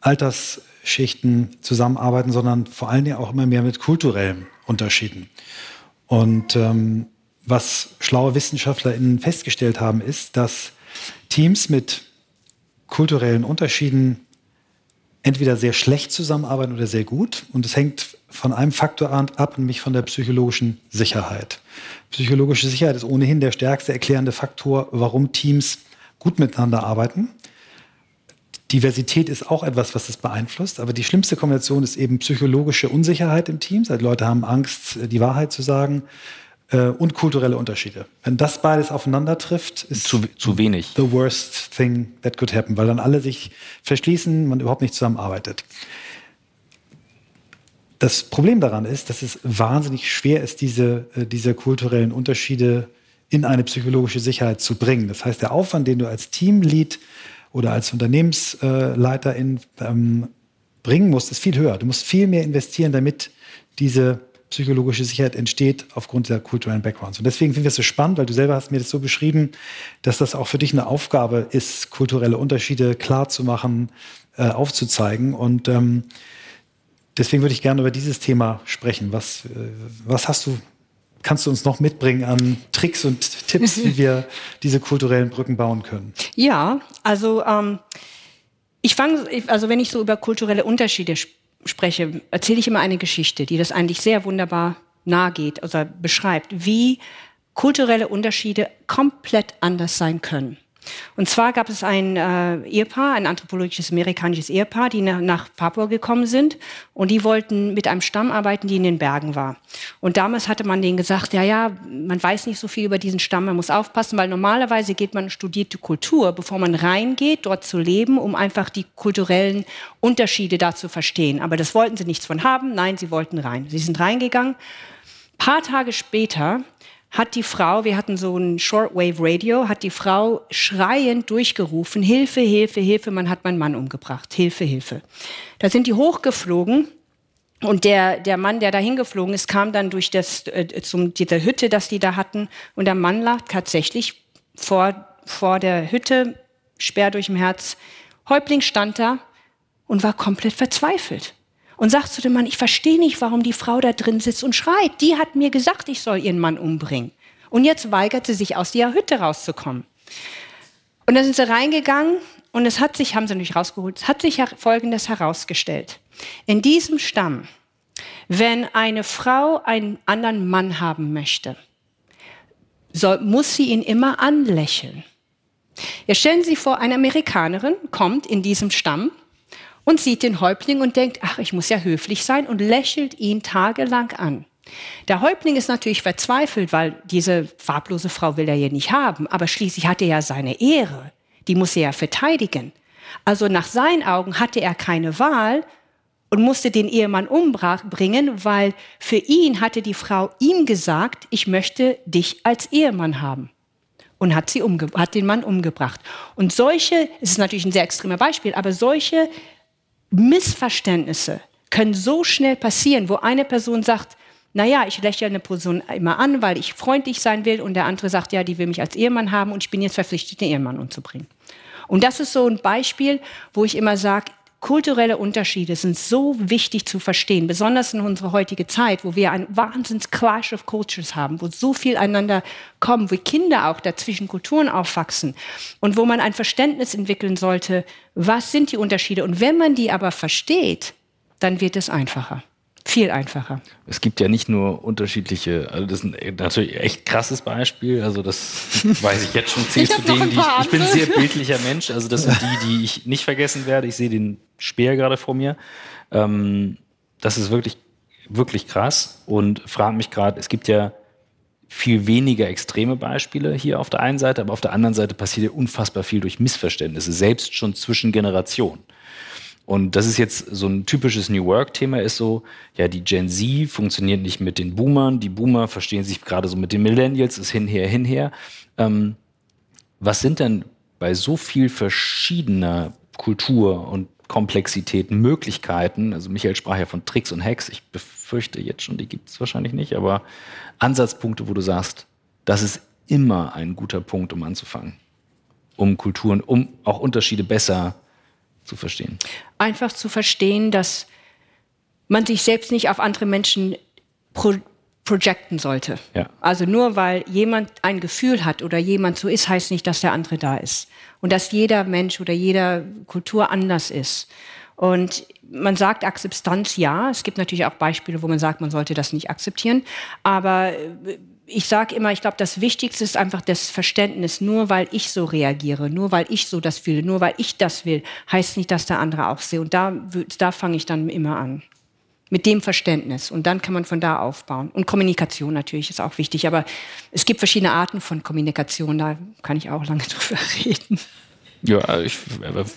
Speaker 2: Altersschichten zusammenarbeiten, sondern vor allen Dingen auch immer mehr mit kulturellen Unterschieden. Und ähm, was schlaue WissenschaftlerInnen festgestellt haben, ist, dass Teams mit kulturellen Unterschieden entweder sehr schlecht zusammenarbeiten oder sehr gut. Und es hängt von einem Faktor ab, nämlich von der psychologischen Sicherheit. Psychologische Sicherheit ist ohnehin der stärkste erklärende Faktor, warum Teams gut miteinander arbeiten. Diversität ist auch etwas, was das beeinflusst, aber die schlimmste Kombination ist eben psychologische Unsicherheit im Team. Also Leute haben Angst, die Wahrheit zu sagen äh, und kulturelle Unterschiede. Wenn das beides aufeinander trifft, ist
Speaker 1: zu, zu wenig.
Speaker 2: The worst thing that could happen, weil dann alle sich verschließen, man überhaupt nicht zusammenarbeitet. Das Problem daran ist, dass es wahnsinnig schwer ist, diese, äh, diese kulturellen Unterschiede in eine psychologische Sicherheit zu bringen. Das heißt, der Aufwand, den du als Teamlead oder als Unternehmensleiterin ähm, bringen musst, ist viel höher. Du musst viel mehr investieren, damit diese psychologische Sicherheit entsteht aufgrund der kulturellen Backgrounds. Und deswegen finde ich das so spannend, weil du selber hast mir das so beschrieben, dass das auch für dich eine Aufgabe ist, kulturelle Unterschiede klar zu machen, äh, aufzuzeigen. Und ähm, deswegen würde ich gerne über dieses Thema sprechen. Was, äh, was hast du, kannst du uns noch mitbringen an Tricks und Tipps, wie wir diese kulturellen Brücken bauen können?
Speaker 3: Ja, also ähm, ich fange, also wenn ich so über kulturelle Unterschiede spreche, spreche, erzähle ich immer eine Geschichte, die das eigentlich sehr wunderbar nahegeht, also beschreibt, wie kulturelle Unterschiede komplett anders sein können. Und zwar gab es ein äh, Ehepaar, ein anthropologisches amerikanisches Ehepaar, die nach, nach Papua gekommen sind und die wollten mit einem Stamm arbeiten, die in den Bergen war. Und damals hatte man denen gesagt, ja, ja, man weiß nicht so viel über diesen Stamm, man muss aufpassen, weil normalerweise geht man studiert die Kultur, bevor man reingeht, dort zu leben, um einfach die kulturellen Unterschiede da zu verstehen. Aber das wollten sie nichts von haben, nein, sie wollten rein. Sie sind reingegangen. Ein paar Tage später hat die Frau, wir hatten so ein Shortwave Radio, hat die Frau schreiend durchgerufen, Hilfe, Hilfe, Hilfe, man hat meinen Mann umgebracht, Hilfe, Hilfe. Da sind die hochgeflogen und der, der Mann, der da hingeflogen ist, kam dann durch das, äh, zum, diese Hütte, das die da hatten und der Mann lag tatsächlich vor, vor der Hütte, Sperr durch dem Herz. Häuptling stand da und war komplett verzweifelt und sagt zu dem Mann, ich verstehe nicht, warum die Frau da drin sitzt und schreit. Die hat mir gesagt, ich soll ihren Mann umbringen. Und jetzt weigert sie sich, aus ihrer Hütte rauszukommen. Und dann sind sie reingegangen und es hat sich, haben sie nicht rausgeholt, es hat sich Folgendes herausgestellt. In diesem Stamm, wenn eine Frau einen anderen Mann haben möchte, soll, muss sie ihn immer anlächeln. Jetzt stellen Sie sich vor, eine Amerikanerin kommt in diesem Stamm und sieht den Häuptling und denkt, ach, ich muss ja höflich sein und lächelt ihn tagelang an. Der Häuptling ist natürlich verzweifelt, weil diese farblose Frau will er ja nicht haben, aber schließlich hat er ja seine Ehre, die muss er ja verteidigen. Also nach seinen Augen hatte er keine Wahl und musste den Ehemann umbringen, weil für ihn hatte die Frau ihm gesagt, ich möchte dich als Ehemann haben und hat, sie hat den Mann umgebracht. Und solche, es ist natürlich ein sehr extremer Beispiel, aber solche Missverständnisse können so schnell passieren, wo eine Person sagt, naja, ich lächle eine Person immer an, weil ich freundlich sein will und der andere sagt, ja, die will mich als Ehemann haben und ich bin jetzt verpflichtet, den Ehemann umzubringen. Und das ist so ein Beispiel, wo ich immer sage, kulturelle Unterschiede sind so wichtig zu verstehen, besonders in unserer heutigen Zeit, wo wir einen wahnsinns Clash of Cultures haben, wo so viel einander kommen, wo Kinder auch dazwischen Kulturen aufwachsen und wo man ein Verständnis entwickeln sollte, was sind die Unterschiede. Und wenn man die aber versteht, dann wird es einfacher. Viel einfacher.
Speaker 1: Es gibt ja nicht nur unterschiedliche, also das ist ein natürlich echt krasses Beispiel, also das weiß ich jetzt schon, zählt zu denen, die ich, ich bin ein sehr bildlicher Mensch, also das sind die, die ich nicht vergessen werde. Ich sehe den Speer gerade vor mir. Ähm, das ist wirklich, wirklich krass und frage mich gerade, es gibt ja viel weniger extreme Beispiele hier auf der einen Seite, aber auf der anderen Seite passiert ja unfassbar viel durch Missverständnisse, selbst schon zwischen Generationen. Und das ist jetzt so ein typisches New Work-Thema, ist so, ja, die Gen Z funktioniert nicht mit den Boomern, die Boomer verstehen sich gerade so mit den Millennials, ist hinher, hinher. Ähm, was sind denn bei so viel verschiedener Kultur und Komplexität, Möglichkeiten, also Michael sprach ja von Tricks und Hacks, ich befürchte jetzt schon, die gibt es wahrscheinlich nicht, aber Ansatzpunkte, wo du sagst, das ist immer ein guter Punkt, um anzufangen, um Kulturen, um auch Unterschiede besser zu verstehen?
Speaker 3: Einfach zu verstehen, dass man sich selbst nicht auf andere Menschen pro projecten sollte. Ja. Also nur weil jemand ein Gefühl hat oder jemand so ist, heißt nicht, dass der andere da ist. Und dass jeder Mensch oder jeder Kultur anders ist. Und man sagt Akzeptanz ja. Es gibt natürlich auch Beispiele, wo man sagt, man sollte das nicht akzeptieren. Aber ich sage immer, ich glaube, das Wichtigste ist einfach das Verständnis. Nur weil ich so reagiere, nur weil ich so das fühle, nur weil ich das will, heißt nicht, dass der andere auch sehe. Und da, da fange ich dann immer an. Mit dem Verständnis. Und dann kann man von da aufbauen. Und Kommunikation natürlich ist auch wichtig. Aber es gibt verschiedene Arten von Kommunikation. Da kann ich auch lange drüber reden.
Speaker 1: Ja, ich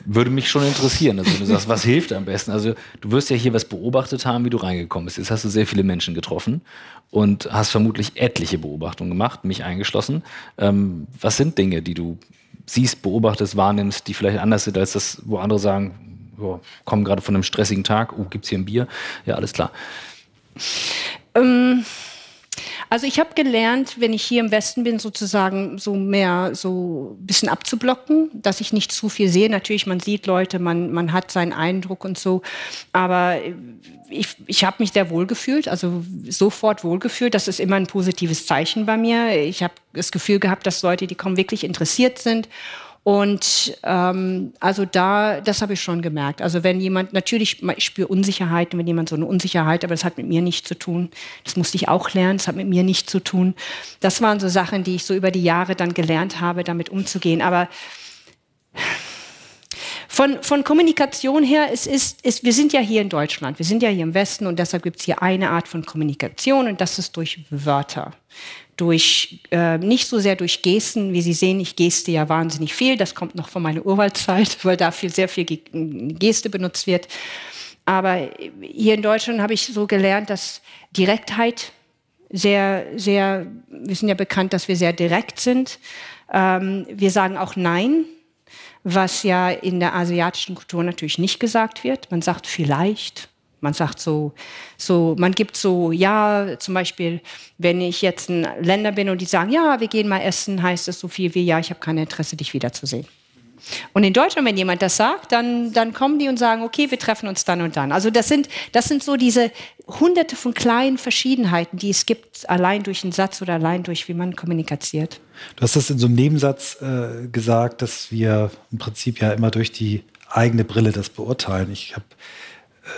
Speaker 1: würde mich schon interessieren, also du sagst, was hilft am besten? Also du wirst ja hier was beobachtet haben, wie du reingekommen bist. Jetzt hast du sehr viele Menschen getroffen und hast vermutlich etliche Beobachtungen gemacht, mich eingeschlossen. Ähm, was sind Dinge, die du siehst, beobachtest, wahrnimmst, die vielleicht anders sind als das, wo andere sagen, oh, kommen gerade von einem stressigen Tag, oh, gibt's hier ein Bier? Ja, alles klar.
Speaker 3: Ähm, also ich habe gelernt, wenn ich hier im Westen bin, sozusagen so mehr so ein bisschen abzublocken, dass ich nicht zu viel sehe. Natürlich, man sieht Leute, man, man hat seinen Eindruck und so. Aber ich, ich habe mich sehr wohl gefühlt, also sofort wohl gefühlt. Das ist immer ein positives Zeichen bei mir. Ich habe das Gefühl gehabt, dass Leute, die kommen, wirklich interessiert sind und ähm, also da, das habe ich schon gemerkt. Also wenn jemand, natürlich, ich spüre Unsicherheit, wenn jemand so eine Unsicherheit, aber das hat mit mir nichts zu tun. Das musste ich auch lernen, das hat mit mir nichts zu tun. Das waren so Sachen, die ich so über die Jahre dann gelernt habe, damit umzugehen. Aber von, von Kommunikation her, es ist, es, wir sind ja hier in Deutschland, wir sind ja hier im Westen und deshalb gibt es hier eine Art von Kommunikation und das ist durch Wörter durch, äh, nicht so sehr durch Gesten, wie Sie sehen, ich geste ja wahnsinnig viel, das kommt noch von meiner Urwaldzeit, weil da viel, sehr viel Geste benutzt wird. Aber hier in Deutschland habe ich so gelernt, dass Direktheit sehr, sehr, wir sind ja bekannt, dass wir sehr direkt sind. Ähm, wir sagen auch Nein, was ja in der asiatischen Kultur natürlich nicht gesagt wird. Man sagt vielleicht, man sagt so, so, man gibt so, ja, zum Beispiel, wenn ich jetzt ein Länder bin und die sagen, ja, wir gehen mal essen, heißt es so viel wie, ja, ich habe kein Interesse, dich wiederzusehen. Und in Deutschland, wenn jemand das sagt, dann, dann kommen die und sagen, okay, wir treffen uns dann und dann. Also das sind, das sind so diese hunderte von kleinen Verschiedenheiten, die es gibt, allein durch einen Satz oder allein durch, wie man kommuniziert.
Speaker 2: Du hast das in so einem Nebensatz äh, gesagt, dass wir im Prinzip ja immer durch die eigene Brille das beurteilen. Ich habe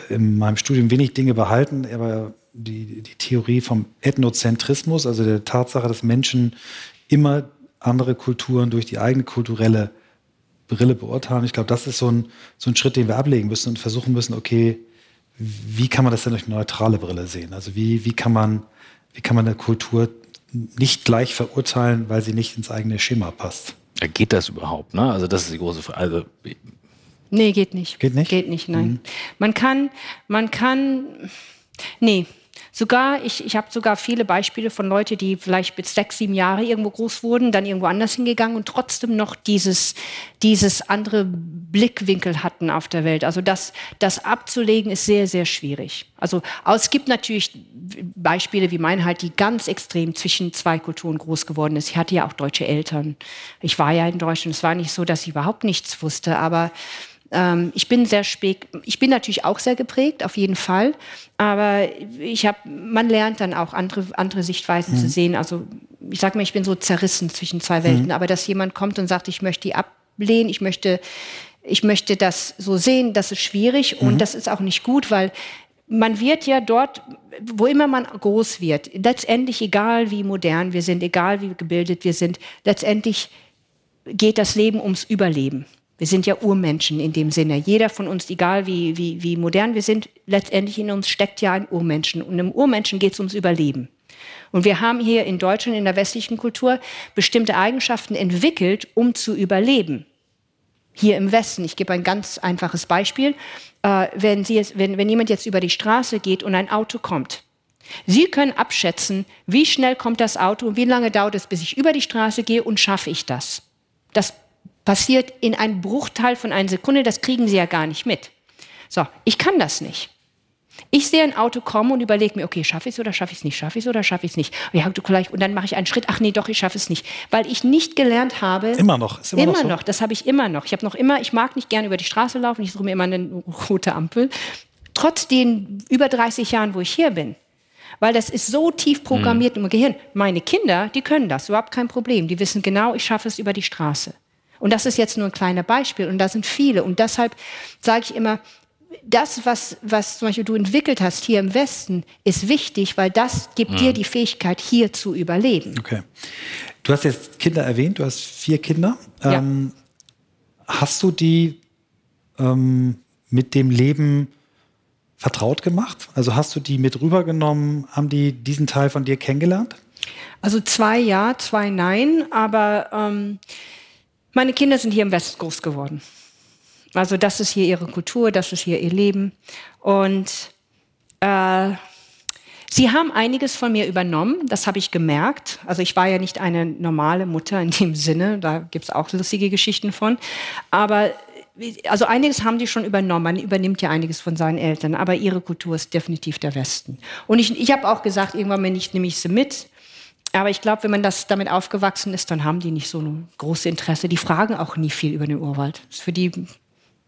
Speaker 2: in meinem Studium wenig Dinge behalten, aber die, die Theorie vom Ethnozentrismus, also der Tatsache, dass Menschen immer andere Kulturen durch die eigene kulturelle Brille beurteilen. Ich glaube, das ist so ein, so ein Schritt, den wir ablegen müssen und versuchen müssen, okay, wie kann man das denn durch eine neutrale Brille sehen? Also wie, wie, kann man, wie kann man eine Kultur nicht gleich verurteilen, weil sie nicht ins eigene Schema passt?
Speaker 1: Geht das überhaupt? Ne? Also das ist die große Frage. Also
Speaker 3: Nee, geht nicht.
Speaker 2: Geht nicht?
Speaker 3: Geht nicht, nein. Mhm. Man kann, man kann, nee. Sogar, ich, ich habe sogar viele Beispiele von Leuten, die vielleicht mit sechs, sieben Jahre irgendwo groß wurden, dann irgendwo anders hingegangen und trotzdem noch dieses, dieses andere Blickwinkel hatten auf der Welt. Also das, das abzulegen ist sehr, sehr schwierig. Also es gibt natürlich Beispiele wie mein halt, die ganz extrem zwischen zwei Kulturen groß geworden ist. Ich hatte ja auch deutsche Eltern. Ich war ja in Deutschland. Es war nicht so, dass ich überhaupt nichts wusste, aber ähm, ich bin sehr spät, ich bin natürlich auch sehr geprägt, auf jeden Fall. Aber ich habe, man lernt dann auch andere, andere Sichtweisen mhm. zu sehen. Also ich sage mal, ich bin so zerrissen zwischen zwei Welten. Mhm. Aber dass jemand kommt und sagt, ich möchte die ablehnen, ich möchte, ich möchte das so sehen, das ist schwierig mhm. und das ist auch nicht gut, weil man wird ja dort, wo immer man groß wird, letztendlich egal wie modern wir sind, egal wie gebildet wir sind, letztendlich geht das Leben ums Überleben. Wir sind ja Urmenschen in dem Sinne. Jeder von uns, egal wie, wie, wie modern wir sind, letztendlich in uns steckt ja ein Urmenschen. Und im Urmenschen geht es ums Überleben. Und wir haben hier in Deutschland, in der westlichen Kultur, bestimmte Eigenschaften entwickelt, um zu überleben. Hier im Westen, ich gebe ein ganz einfaches Beispiel. Äh, wenn, Sie jetzt, wenn, wenn jemand jetzt über die Straße geht und ein Auto kommt, Sie können abschätzen, wie schnell kommt das Auto und wie lange dauert es, bis ich über die Straße gehe und schaffe ich das. Das passiert in einem Bruchteil von einer Sekunde, das kriegen Sie ja gar nicht mit. So, ich kann das nicht. Ich sehe ein Auto kommen und überlege mir, okay, schaffe ich es oder schaffe ich es nicht, schaffe ich es oder schaffe ich es nicht. Ja, du vielleicht, und dann mache ich einen Schritt, ach nee, doch, ich schaffe es nicht. Weil ich nicht gelernt habe.
Speaker 2: Immer noch,
Speaker 3: ist immer, immer noch, so? noch. Das habe ich immer noch. Ich habe noch immer, ich mag nicht gerne über die Straße laufen, ich suche mir immer eine rote Ampel. Trotz den über 30 Jahren, wo ich hier bin. Weil das ist so tief programmiert mhm. im Gehirn. Meine Kinder, die können das, überhaupt kein Problem. Die wissen genau, ich schaffe es über die Straße. Und das ist jetzt nur ein kleiner Beispiel und da sind viele. Und deshalb sage ich immer, das, was, was zum Beispiel du entwickelt hast hier im Westen, ist wichtig, weil das gibt mhm. dir die Fähigkeit, hier zu überleben.
Speaker 2: Okay. Du hast jetzt Kinder erwähnt, du hast vier Kinder. Ja. Ähm, hast du die ähm, mit dem Leben vertraut gemacht? Also hast du die mit rübergenommen? Haben die diesen Teil von dir kennengelernt?
Speaker 3: Also zwei ja, zwei nein, aber ähm, meine Kinder sind hier im Westen groß geworden. Also das ist hier ihre Kultur, das ist hier ihr Leben. Und äh, sie haben einiges von mir übernommen, das habe ich gemerkt. Also ich war ja nicht eine normale Mutter in dem Sinne, da gibt es auch lustige Geschichten von. Aber also einiges haben die schon übernommen. Man übernimmt ja einiges von seinen Eltern, aber ihre Kultur ist definitiv der Westen. Und ich, ich habe auch gesagt, irgendwann nehme ich, nehme ich sie mit. Aber ich glaube, wenn man das damit aufgewachsen ist, dann haben die nicht so ein großes Interesse. Die fragen auch nie viel über den Urwald. Das ist für die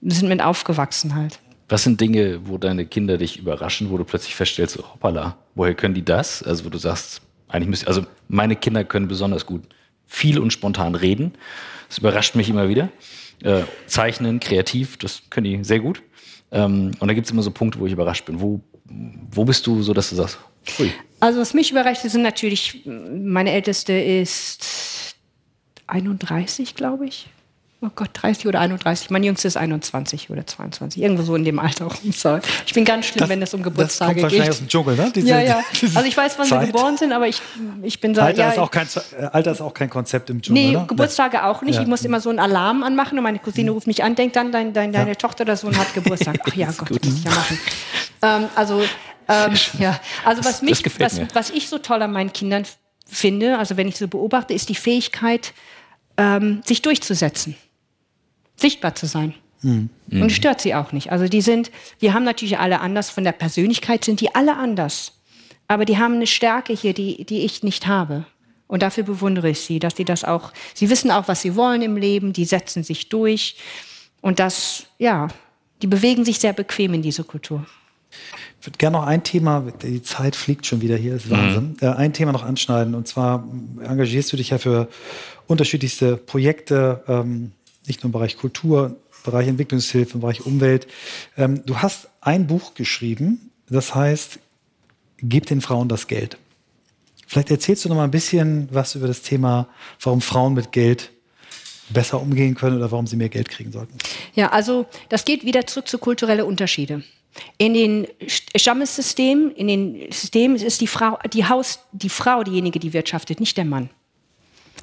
Speaker 3: sind mit aufgewachsen halt.
Speaker 1: Was sind Dinge, wo deine Kinder dich überraschen, wo du plötzlich feststellst, oh, hoppala, woher können die das? Also wo du sagst, eigentlich müsste, also meine Kinder können besonders gut viel und spontan reden. Das überrascht mich immer wieder. Äh, zeichnen, kreativ, das können die sehr gut. Ähm, und da gibt es immer so Punkte, wo ich überrascht bin. Wo, wo bist du so, dass du sagst,
Speaker 3: Also was mich überrascht, sind natürlich, meine Älteste ist 31, glaube ich oh Gott, 30 oder 31. Mein Jüngster ist 21 oder 22. Irgendwo so in dem Alter. Ich bin ganz schlimm, das, wenn es um Geburtstage geht. Das kommt wahrscheinlich
Speaker 2: aus dem Dschungel, ne? Diese,
Speaker 3: ja, ja. Also ich weiß, wann Zeit. sie geboren sind, aber ich, ich bin so...
Speaker 2: Alter,
Speaker 3: ja,
Speaker 2: ist auch kein, äh, Alter ist auch kein Konzept im Dschungel,
Speaker 3: Nee, ne? Geburtstage auch nicht. Ja. Ich muss immer so einen Alarm anmachen und meine Cousine ruft mich an, denkt dann, dein, dein, deine ja. Tochter oder Sohn hat Geburtstag. Ach ja, Gott, das muss ich ja machen. ähm, also, ähm, ja. also was, mich, was, was ich so toll an meinen Kindern finde, also wenn ich so beobachte, ist die Fähigkeit, ähm, sich durchzusetzen sichtbar zu sein. Mhm. Und stört sie auch nicht. Also die sind, die haben natürlich alle anders, von der Persönlichkeit sind die alle anders. Aber die haben eine Stärke hier, die, die ich nicht habe. Und dafür bewundere ich sie, dass sie das auch, sie wissen auch, was sie wollen im Leben, die setzen sich durch. Und das, ja, die bewegen sich sehr bequem in diese Kultur.
Speaker 2: Ich würde gerne noch ein Thema, die Zeit fliegt schon wieder hier, ist Wahnsinn, mhm. ein Thema noch anschneiden. Und zwar engagierst du dich ja für unterschiedlichste Projekte, ähm, nicht nur im Bereich Kultur, Bereich Entwicklungshilfe, im Bereich Umwelt. Ähm, du hast ein Buch geschrieben, das heißt, Gib den Frauen das Geld. Vielleicht erzählst du noch mal ein bisschen was über das Thema, warum Frauen mit Geld besser umgehen können oder warum sie mehr Geld kriegen sollten.
Speaker 3: Ja, also das geht wieder zurück zu kulturellen Unterschieden. In den Stammessystemen, in den Systemen ist die Frau, die Haus, die Frau diejenige, die wirtschaftet, nicht der Mann.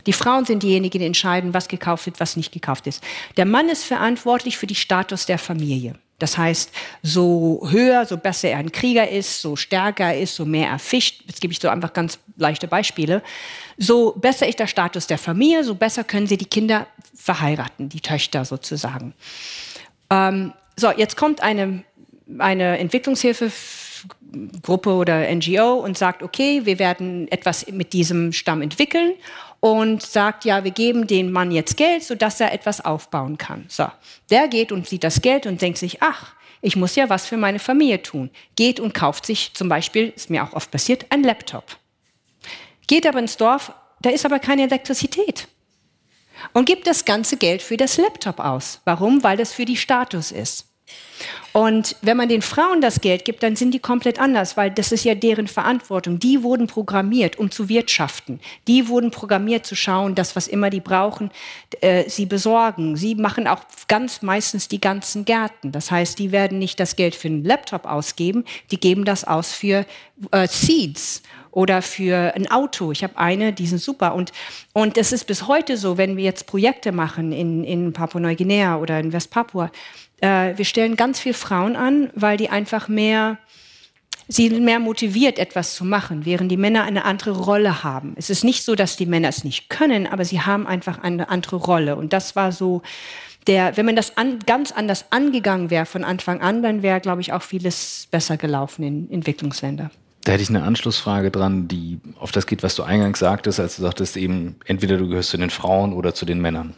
Speaker 3: Die Frauen sind diejenigen, die entscheiden, was gekauft wird, was nicht gekauft ist. Der Mann ist verantwortlich für den Status der Familie. Das heißt, so höher, so besser er ein Krieger ist, so stärker er ist, so mehr er fischt, jetzt gebe ich so einfach ganz leichte Beispiele, so besser ist der Status der Familie, so besser können sie die Kinder verheiraten, die Töchter sozusagen. Ähm, so, jetzt kommt eine, eine Entwicklungshilfegruppe oder NGO und sagt, okay, wir werden etwas mit diesem Stamm entwickeln und sagt, ja, wir geben dem Mann jetzt Geld, sodass er etwas aufbauen kann. So, der geht und sieht das Geld und denkt sich, ach, ich muss ja was für meine Familie tun. Geht und kauft sich zum Beispiel, ist mir auch oft passiert, ein Laptop. Geht aber ins Dorf, da ist aber keine Elektrizität. Und gibt das ganze Geld für das Laptop aus. Warum? Weil das für die Status ist. Und wenn man den Frauen das Geld gibt, dann sind die komplett anders, weil das ist ja deren Verantwortung. Die wurden programmiert, um zu wirtschaften. Die wurden programmiert zu schauen, dass was immer die brauchen, äh, sie besorgen. Sie machen auch ganz meistens die ganzen Gärten. Das heißt, die werden nicht das Geld für einen Laptop ausgeben, die geben das aus für äh, Seeds oder für ein Auto. Ich habe eine, die sind super. Und, und ist bis heute so, wenn wir jetzt Projekte machen in, in Papua-Neuguinea oder in Westpapua, äh, wir stellen ganz viele Frauen an, weil die einfach mehr, sie sind mehr motiviert, etwas zu machen, während die Männer eine andere Rolle haben. Es ist nicht so, dass die Männer es nicht können, aber sie haben einfach eine andere Rolle. Und das war so, der, wenn man das an, ganz anders angegangen wäre von Anfang an, dann wäre, glaube ich, auch vieles besser gelaufen in Entwicklungsländern.
Speaker 1: Da hätte ich eine Anschlussfrage dran, die auf das geht, was du eingangs sagtest, als du sagtest eben, entweder du gehörst zu den Frauen oder zu den Männern.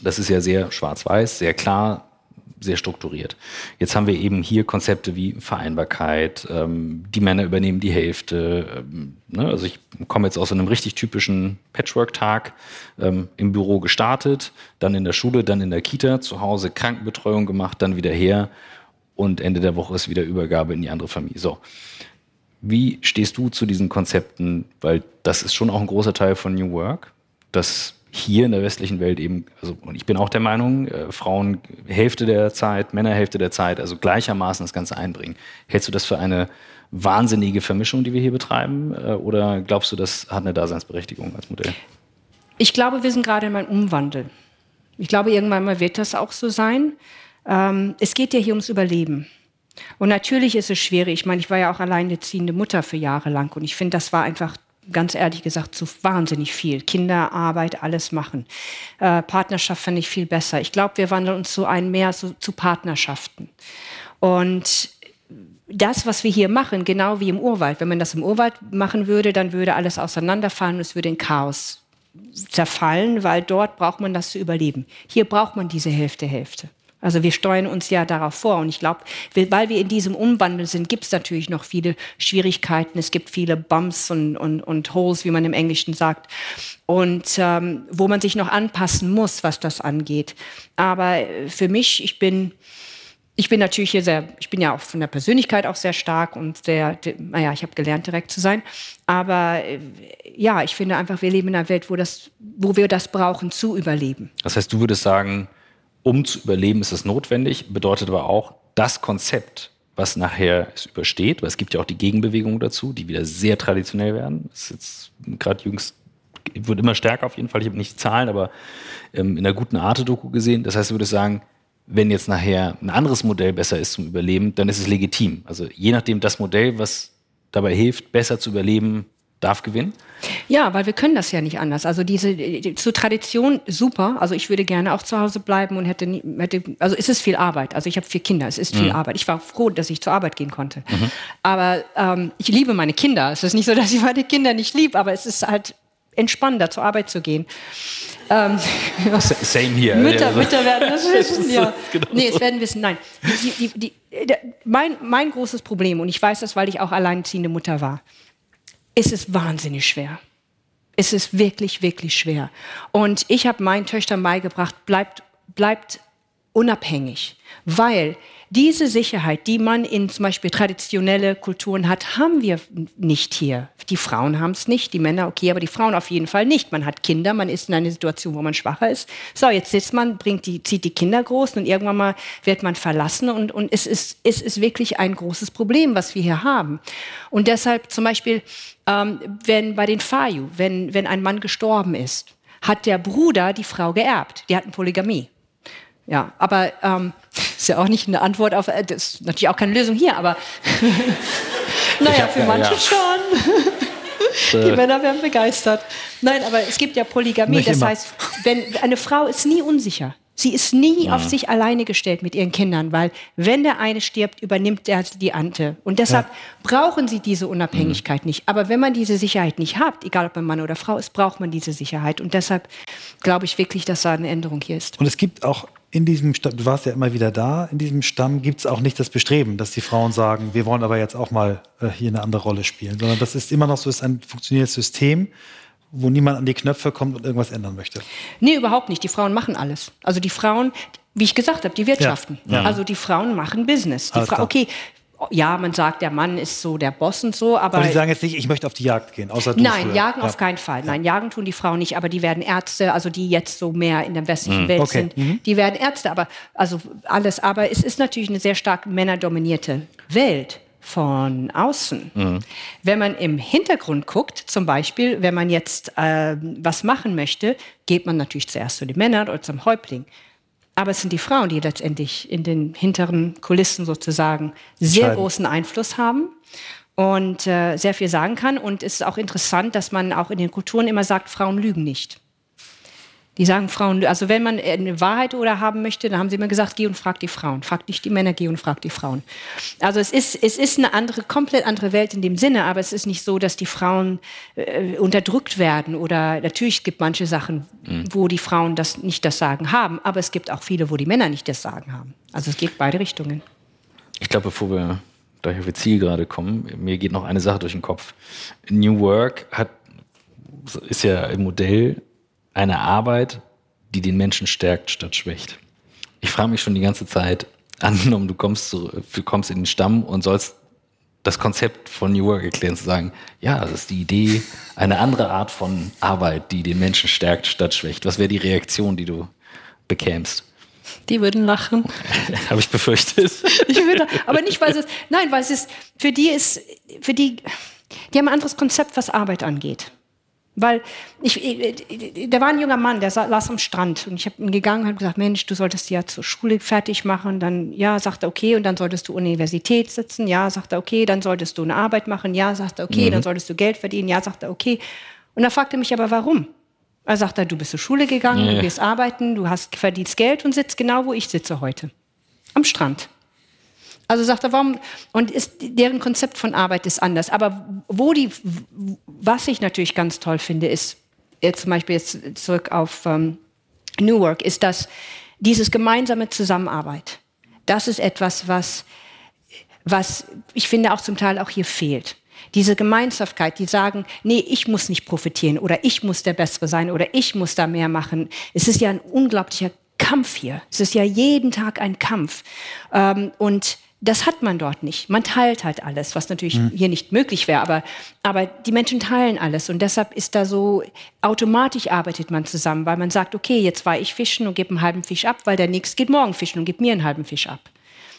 Speaker 1: Das ist ja sehr schwarz-weiß, sehr klar sehr strukturiert. Jetzt haben wir eben hier Konzepte wie Vereinbarkeit, ähm, die Männer übernehmen die Hälfte. Ähm, ne? Also ich komme jetzt aus einem richtig typischen Patchwork-Tag ähm, im Büro gestartet, dann in der Schule, dann in der Kita, zu Hause Krankenbetreuung gemacht, dann wieder her und Ende der Woche ist wieder Übergabe in die andere Familie. So. Wie stehst du zu diesen Konzepten? Weil das ist schon auch ein großer Teil von New Work, dass hier in der westlichen Welt eben, also und ich bin auch der Meinung, äh, Frauen Hälfte der Zeit, Männer Hälfte der Zeit, also gleichermaßen das Ganze einbringen. Hältst du das für eine wahnsinnige Vermischung, die wir hier betreiben, äh, oder glaubst du, das hat eine Daseinsberechtigung als Modell?
Speaker 3: Ich glaube, wir sind gerade in einem Umwandel. Ich glaube, irgendwann mal wird das auch so sein. Ähm, es geht ja hier ums Überleben. Und natürlich ist es schwierig. Ich meine, ich war ja auch alleinerziehende Mutter für Jahre lang und ich finde, das war einfach ganz ehrlich gesagt zu wahnsinnig viel. Kinderarbeit, alles machen. Äh, Partnerschaft fände ich viel besser. Ich glaube, wir wandeln uns so ein mehr so, zu Partnerschaften. Und das, was wir hier machen, genau wie im Urwald, wenn man das im Urwald machen würde, dann würde alles auseinanderfallen und es würde in Chaos zerfallen, weil dort braucht man das zu überleben. Hier braucht man diese Hälfte, Hälfte. Also wir steuern uns ja darauf vor. Und ich glaube, weil wir in diesem Umwandel sind, gibt es natürlich noch viele Schwierigkeiten. Es gibt viele Bumps und, und, und Holes, wie man im Englischen sagt. Und ähm, wo man sich noch anpassen muss, was das angeht. Aber für mich, ich bin, ich bin natürlich hier sehr, ich bin ja auch von der Persönlichkeit auch sehr stark und sehr, naja, ich habe gelernt, direkt zu sein. Aber äh, ja, ich finde einfach, wir leben in einer Welt, wo, das, wo wir das brauchen, zu überleben.
Speaker 1: Das heißt, du würdest sagen, um zu überleben, ist es notwendig, bedeutet aber auch, das Konzept, was nachher es übersteht, weil es gibt ja auch die Gegenbewegungen dazu, die wieder sehr traditionell werden. Das ist jetzt gerade jüngst, wird immer stärker auf jeden Fall. Ich habe nicht Zahlen, aber ähm, in einer guten Arte-Doku gesehen. Das heißt, du würdest sagen, wenn jetzt nachher ein anderes Modell besser ist zum Überleben, dann ist es legitim. Also je nachdem das Modell, was dabei hilft, besser zu überleben, darf gewinnen?
Speaker 3: Ja, weil wir können das ja nicht anders. Also diese zur Tradition super. Also ich würde gerne auch zu Hause bleiben und hätte, nie, hätte also es ist viel Arbeit. Also ich habe vier Kinder, es ist viel mhm. Arbeit. Ich war froh, dass ich zur Arbeit gehen konnte. Mhm. Aber ähm, ich liebe meine Kinder. Es ist nicht so, dass ich meine Kinder nicht liebe, aber es ist halt entspannender zur Arbeit zu gehen.
Speaker 1: Ähm, Same hier.
Speaker 3: Mütter, also. Mütter werden das wissen, ja. Genau nee, es werden wissen, nein. Die, die, die, mein, mein großes Problem, und ich weiß das, weil ich auch alleinerziehende Mutter war, ist es wahnsinnig schwer. Es ist wirklich, wirklich schwer. Und ich habe meinen Töchtern beigebracht, bleibt, bleibt unabhängig, weil diese Sicherheit, die man in zum Beispiel traditionelle Kulturen hat, haben wir nicht hier. Die Frauen haben es nicht, die Männer okay, aber die Frauen auf jeden Fall nicht. Man hat Kinder, man ist in einer Situation, wo man schwacher ist. So, jetzt sitzt man, bringt die, zieht die Kinder groß und irgendwann mal wird man verlassen und, und es, ist, es ist wirklich ein großes Problem, was wir hier haben. Und deshalb zum Beispiel, ähm, wenn bei den Fayu, wenn, wenn ein Mann gestorben ist, hat der Bruder die Frau geerbt. Die hatten Polygamie. Ja, aber ähm, ist ja auch nicht eine Antwort auf, äh, das ist natürlich auch keine Lösung hier, aber naja, für manche ja. schon. Die Männer werden begeistert. Nein, aber es gibt ja Polygamie. Nicht das immer. heißt, wenn eine Frau ist nie unsicher. Sie ist nie ja. auf sich alleine gestellt mit ihren Kindern, weil wenn der eine stirbt, übernimmt der die Ante. Und deshalb ja. brauchen sie diese Unabhängigkeit mhm. nicht. Aber wenn man diese Sicherheit nicht hat, egal ob man Mann oder Frau ist, braucht man diese Sicherheit. Und deshalb glaube ich wirklich, dass da eine Änderung hier ist.
Speaker 2: Und es gibt auch in diesem Stamm, du warst ja immer wieder da, in diesem Stamm gibt es auch nicht das Bestreben, dass die Frauen sagen, wir wollen aber jetzt auch mal äh, hier eine andere Rolle spielen, sondern das ist immer noch so, ist ein funktionierendes System, wo niemand an die Knöpfe kommt und irgendwas ändern möchte.
Speaker 3: Nee, überhaupt nicht. Die Frauen machen alles. Also die Frauen, wie ich gesagt habe, die wirtschaften. Ja, ja. Also die Frauen machen Business. Die Fra okay, ja, man sagt, der Mann ist so der Boss und so, aber.
Speaker 2: Aber die sagen jetzt nicht, ich möchte auf die Jagd gehen, außer du
Speaker 3: Nein, früher. jagen ja. auf keinen Fall. Nein, jagen tun die Frauen nicht, aber die werden Ärzte, also die jetzt so mehr in der westlichen mhm. Welt okay. sind, mhm. die werden Ärzte, aber also alles. Aber es ist natürlich eine sehr stark männerdominierte Welt von außen. Mhm. Wenn man im Hintergrund guckt, zum Beispiel, wenn man jetzt äh, was machen möchte, geht man natürlich zuerst zu den Männern oder zum Häuptling. Aber es sind die Frauen, die letztendlich in den hinteren Kulissen sozusagen sehr großen Einfluss haben und äh, sehr viel sagen kann. Und es ist auch interessant, dass man auch in den Kulturen immer sagt, Frauen lügen nicht. Die sagen Frauen, also wenn man eine Wahrheit oder haben möchte, dann haben sie immer gesagt, geh und frag die Frauen. Frag nicht die Männer, geh und frag die Frauen. Also es ist, es ist eine andere, komplett andere Welt in dem Sinne, aber es ist nicht so, dass die Frauen äh, unterdrückt werden oder natürlich gibt manche Sachen, mhm. wo die Frauen das nicht das Sagen haben, aber es gibt auch viele, wo die Männer nicht das Sagen haben. Also es geht beide Richtungen.
Speaker 1: Ich glaube, bevor wir gleich auf Ihr Ziel gerade kommen, mir geht noch eine Sache durch den Kopf. New Work hat, ist ja im Modell eine Arbeit, die den Menschen stärkt statt schwächt. Ich frage mich schon die ganze Zeit, angenommen, du kommst, zu, du kommst in den Stamm und sollst das Konzept von New Work erklären, zu sagen, ja, das ist die Idee, eine andere Art von Arbeit, die den Menschen stärkt statt schwächt. Was wäre die Reaktion, die du bekämst?
Speaker 3: Die würden lachen.
Speaker 1: Habe ich befürchtet.
Speaker 3: ich würde, aber nicht, weil es, nein, weil es ist, für die ist, für die, die haben ein anderes Konzept, was Arbeit angeht. Weil ich, ich, da war ein junger Mann, der saß am Strand und ich habe ihn gegangen und habe gesagt, Mensch, du solltest ja zur Schule fertig machen. Dann, ja, sagt er, okay, und dann solltest du Universität sitzen. Ja, sagt er, okay, dann solltest du eine Arbeit machen. Ja, sagt er, okay, mhm. dann solltest du Geld verdienen. Ja, sagt er, okay. Und er fragte mich aber, warum? Er sagt er, du bist zur Schule gegangen, ja. du gehst arbeiten, du hast verdienst Geld und sitzt genau, wo ich sitze heute. Am Strand. Also sagt er, warum? Und ist, deren Konzept von Arbeit ist anders. Aber wo die, was ich natürlich ganz toll finde, ist, jetzt zum Beispiel jetzt zurück auf ähm, New Work, ist das, dieses gemeinsame Zusammenarbeit. Das ist etwas, was, was ich finde auch zum Teil auch hier fehlt. Diese Gemeinschaftkeit, die sagen, nee, ich muss nicht profitieren oder ich muss der Bessere sein oder ich muss da mehr machen. Es ist ja ein unglaublicher Kampf hier. Es ist ja jeden Tag ein Kampf. Ähm, und das hat man dort nicht. Man teilt halt alles, was natürlich mhm. hier nicht möglich wäre, aber, aber die Menschen teilen alles und deshalb ist da so, automatisch arbeitet man zusammen, weil man sagt, okay, jetzt war ich fischen und gebe einen halben Fisch ab, weil der nächste geht morgen fischen und gibt mir einen halben Fisch ab.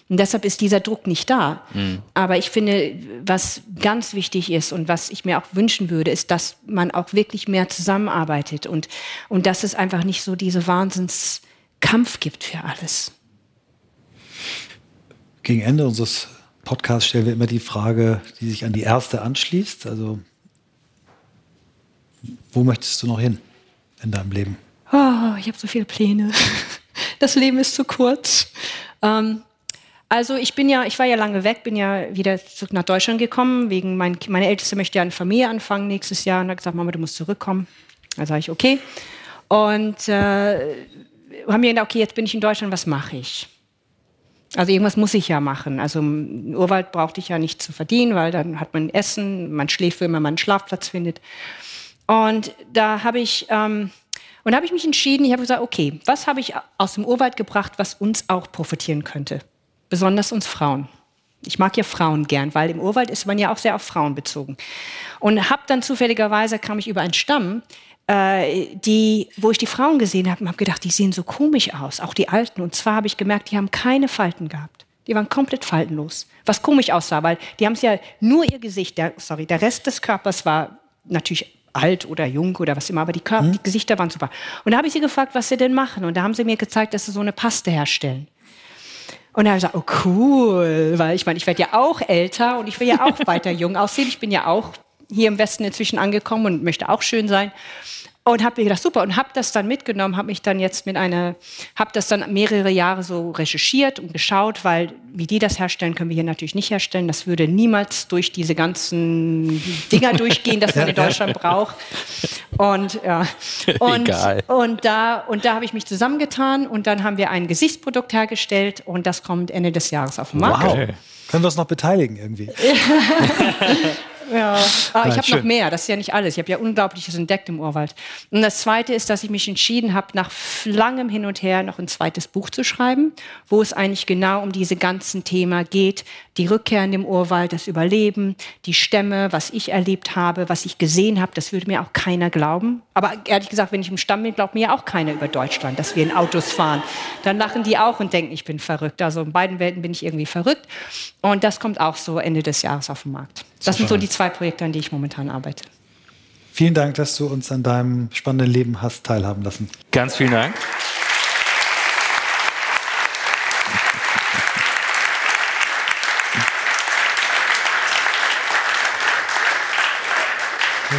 Speaker 3: Und deshalb ist dieser Druck nicht da. Mhm. Aber ich finde, was ganz wichtig ist und was ich mir auch wünschen würde, ist, dass man auch wirklich mehr zusammenarbeitet und, und dass es einfach nicht so diese Wahnsinnskampf gibt für alles
Speaker 2: gegen Ende unseres Podcasts stellen wir immer die Frage, die sich an die erste anschließt. Also, wo möchtest du noch hin in deinem Leben?
Speaker 3: Oh, ich habe so viele Pläne. Das Leben ist zu kurz. Ähm, also ich bin ja, ich war ja lange weg, bin ja wieder zurück nach Deutschland gekommen, wegen mein, meine Älteste möchte ja eine Familie anfangen nächstes Jahr und hat gesagt, Mama, du musst zurückkommen. Da sage ich, okay. Und äh, haben mir gedacht, okay, jetzt bin ich in Deutschland, was mache ich? Also irgendwas muss ich ja machen. Also im Urwald brauchte ich ja nicht zu verdienen, weil dann hat man Essen, man schläft, wenn man einen Schlafplatz findet. Und da habe ich, ähm, und habe ich mich entschieden, ich habe gesagt, okay, was habe ich aus dem Urwald gebracht, was uns auch profitieren könnte? Besonders uns Frauen. Ich mag ja Frauen gern, weil im Urwald ist man ja auch sehr auf Frauen bezogen. Und habe dann zufälligerweise, kam ich über einen Stamm, äh, die, wo ich die Frauen gesehen habe, habe gedacht, die sehen so komisch aus, auch die Alten. Und zwar habe ich gemerkt, die haben keine Falten gehabt. Die waren komplett faltenlos. Was komisch aussah, weil die haben es ja nur ihr Gesicht, der, sorry, der Rest des Körpers war natürlich alt oder jung oder was immer, aber die, Körper, mhm. die Gesichter waren super. Und da habe ich sie gefragt, was sie denn machen. Und da haben sie mir gezeigt, dass sie so eine Paste herstellen. Und da habe ich gesagt, oh cool, weil ich meine, ich werde ja auch älter und ich will ja auch weiter jung aussehen. Ich bin ja auch hier im Westen inzwischen angekommen und möchte auch schön sein. Und habe mir gedacht, super, und habe das dann mitgenommen, habe mich dann jetzt mit einer, habe das dann mehrere Jahre so recherchiert und geschaut, weil wie die das herstellen, können wir hier natürlich nicht herstellen. Das würde niemals durch diese ganzen Dinger durchgehen, das man in Deutschland braucht. Und ja, und, Egal. und da und da habe ich mich zusammengetan und dann haben wir ein Gesichtsprodukt hergestellt und das kommt Ende des Jahres auf den Markt.
Speaker 2: Wow. Können wir uns noch beteiligen irgendwie?
Speaker 3: Ja, ah, ich habe noch mehr. Das ist ja nicht alles. Ich habe ja Unglaubliches entdeckt im Urwald. Und das Zweite ist, dass ich mich entschieden habe, nach langem Hin und Her noch ein zweites Buch zu schreiben, wo es eigentlich genau um diese ganzen Themen geht. Die Rückkehr in den Urwald, das Überleben, die Stämme, was ich erlebt habe, was ich gesehen habe. Das würde mir auch keiner glauben. Aber ehrlich gesagt, wenn ich im Stamm bin, glaubt mir ja auch keiner über Deutschland, dass wir in Autos fahren. Dann lachen die auch und denken, ich bin verrückt. Also in beiden Welten bin ich irgendwie verrückt. Und das kommt auch so Ende des Jahres auf den Markt. Das sind so die zwei Projekte, an die ich momentan arbeite.
Speaker 2: Vielen Dank, dass du uns an deinem spannenden Leben hast teilhaben lassen.
Speaker 1: Ganz vielen Dank.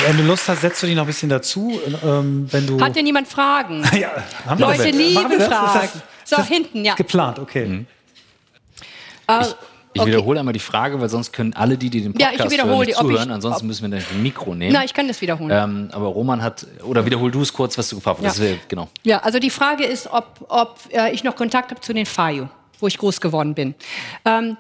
Speaker 2: Wenn du Lust hast, setzt du dich noch ein bisschen dazu. Ähm, wenn du
Speaker 3: Hat dir niemand Fragen? ja, Leute lieben Fragen. so, hinten, ja.
Speaker 2: Geplant, okay. Mhm.
Speaker 1: Uh, ich okay. wiederhole einmal die Frage, weil sonst können alle, die, die den Podcast ja, ich hören, nicht zuhören. Ich, Ansonsten müssen wir ein Mikro nehmen.
Speaker 3: Na, ich kann das wiederholen.
Speaker 1: Ähm, aber Roman hat, oder wiederhol du es kurz, was du gefragt hast. Ja.
Speaker 3: genau. Ja, also die Frage ist, ob, ob äh, ich noch Kontakt habe zu den Fayu, wo ich groß geworden bin. Ähm,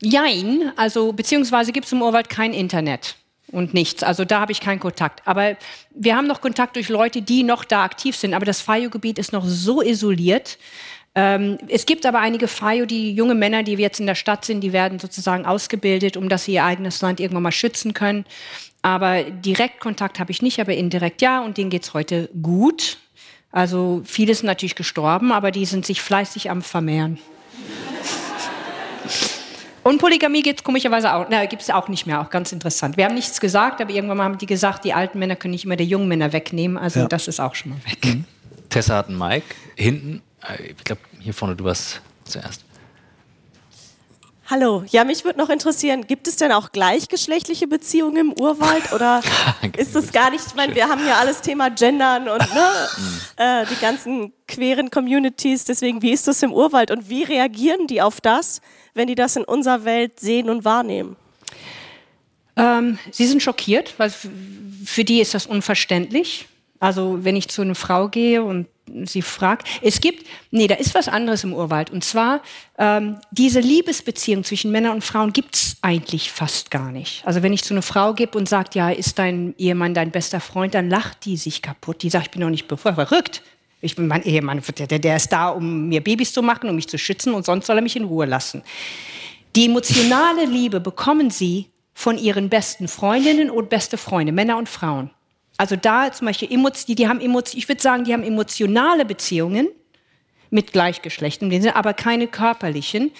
Speaker 3: jein, also beziehungsweise gibt es im Urwald kein Internet und nichts. Also da habe ich keinen Kontakt. Aber wir haben noch Kontakt durch Leute, die noch da aktiv sind. Aber das Fayu-Gebiet ist noch so isoliert, ähm, es gibt aber einige FIO, die junge Männer, die jetzt in der Stadt sind, die werden sozusagen ausgebildet, um dass sie ihr eigenes Land irgendwann mal schützen können. Aber Direktkontakt habe ich nicht, aber indirekt ja und denen geht es heute gut. Also viele sind natürlich gestorben, aber die sind sich fleißig am Vermehren. Und Polygamie gibt es komischerweise auch, na, gibt es auch nicht mehr, auch ganz interessant. Wir haben nichts gesagt, aber irgendwann mal haben die gesagt, die alten Männer können nicht immer die jungen Männer wegnehmen, also
Speaker 2: Ja.
Speaker 3: das ist auch schon mal weg.
Speaker 1: Mhm. Tessa hat einen Mike. Hinten, ich glaube, hier vorne, du warst zuerst.
Speaker 4: Hallo, ja, mich würde noch interessieren, gibt es denn auch gleichgeschlechtliche Beziehungen im Urwald oder ist das gar nicht, ich meine, wir haben ja alles Thema Gendern und ne, äh, die ganzen queeren Communities, deswegen, wie ist das im Urwald und wie reagieren die auf das, wenn die das in unserer Welt sehen und wahrnehmen?
Speaker 3: Ähm, sie sind schockiert, weil für die ist das unverständlich. Also wenn ich zu einer Frau gehe und sie fragt, es gibt, nee, da ist was anderes im Urwald. Und zwar ähm, diese Liebesbeziehung zwischen Männern und Frauen gibt's eigentlich fast gar nicht. Also wenn ich zu einer Frau gebe und sagt, ja, ist dein Ehemann dein bester Freund, dann lacht die sich kaputt. Die sagt, ich bin doch nicht bevor verrückt. Ich bin mein Ehemann, der, der ist da, um mir Babys zu machen, um mich zu schützen und sonst soll er mich in Ruhe lassen. Die emotionale Liebe bekommen sie von ihren besten Freundinnen und beste Freunde, Männer und Frauen. Also da zum Beispiel, die, die haben Emotion, ich würde sagen, die haben emotionale Beziehungen mit Gleichgeschlechtern, aber keine körperlichen.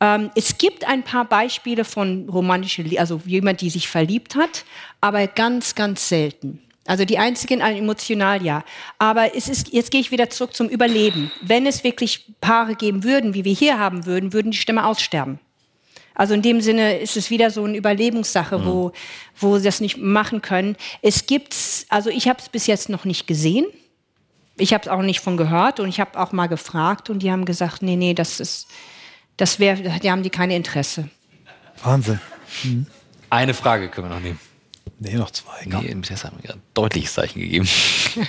Speaker 3: Ähm, es gibt ein paar Beispiele von romantischer Liebe, also jemand, die sich verliebt hat, aber ganz, ganz selten. Also die einzigen ein emotional ja. Aber es ist, jetzt gehe ich wieder zurück zum Überleben. Wenn es wirklich Paare geben würden, wie wir hier haben würden, würden die Stämme aussterben. Also in dem Sinne ist es wieder so eine Überlebenssache, wo, wo sie das nicht machen können. Es gibt's, also ich habe es bis jetzt noch nicht gesehen. Ich habe es auch nicht von gehört und ich habe auch mal gefragt und die haben gesagt, nee, nee, das ist, das wäre, die haben die keine Interesse.
Speaker 2: Wahnsinn.
Speaker 1: Eine Frage können wir noch nehmen.
Speaker 2: Nee, noch zwei. Komm.
Speaker 1: Nee, hat mir gerade ein deutliches Zeichen gegeben.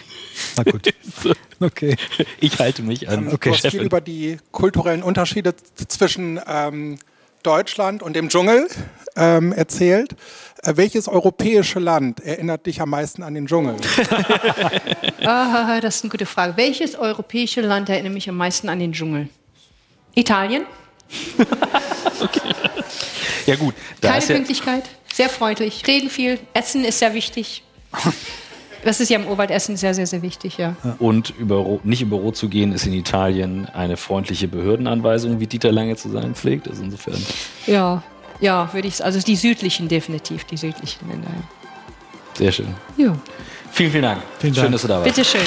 Speaker 2: Na gut. Okay.
Speaker 1: Ich halte mich an.
Speaker 2: Okay.
Speaker 5: Du hast viel über die kulturellen Unterschiede zwischen ähm, Deutschland und dem Dschungel ähm, erzählt. Äh, welches europäische Land erinnert dich am meisten an den Dschungel?
Speaker 3: Ah, das ist eine gute Frage. Welches europäische Land erinnert mich am meisten an den Dschungel? Italien?
Speaker 1: Ja gut, da
Speaker 3: Keine
Speaker 1: ist ja,
Speaker 3: Pünktlichkeit, sehr freundlich, reden viel, Essen ist sehr wichtig. Das ist ja im Urwald Essen sehr, sehr, sehr wichtig, ja.
Speaker 1: und über, nicht über Rot zu gehen, ist in Italien eine freundliche Behördenanweisung, wie Dieter Lange zu sagen pflegt. Also insofern.
Speaker 3: Ja, ja, würde ich Also die südlichen definitiv, die südlichen Länder.
Speaker 1: Sehr schön.
Speaker 3: Ja.
Speaker 1: Vielen, vielen Dank.
Speaker 2: Vielen
Speaker 1: Schön,
Speaker 2: Dank.
Speaker 1: dass du da warst.
Speaker 3: Bitteschön.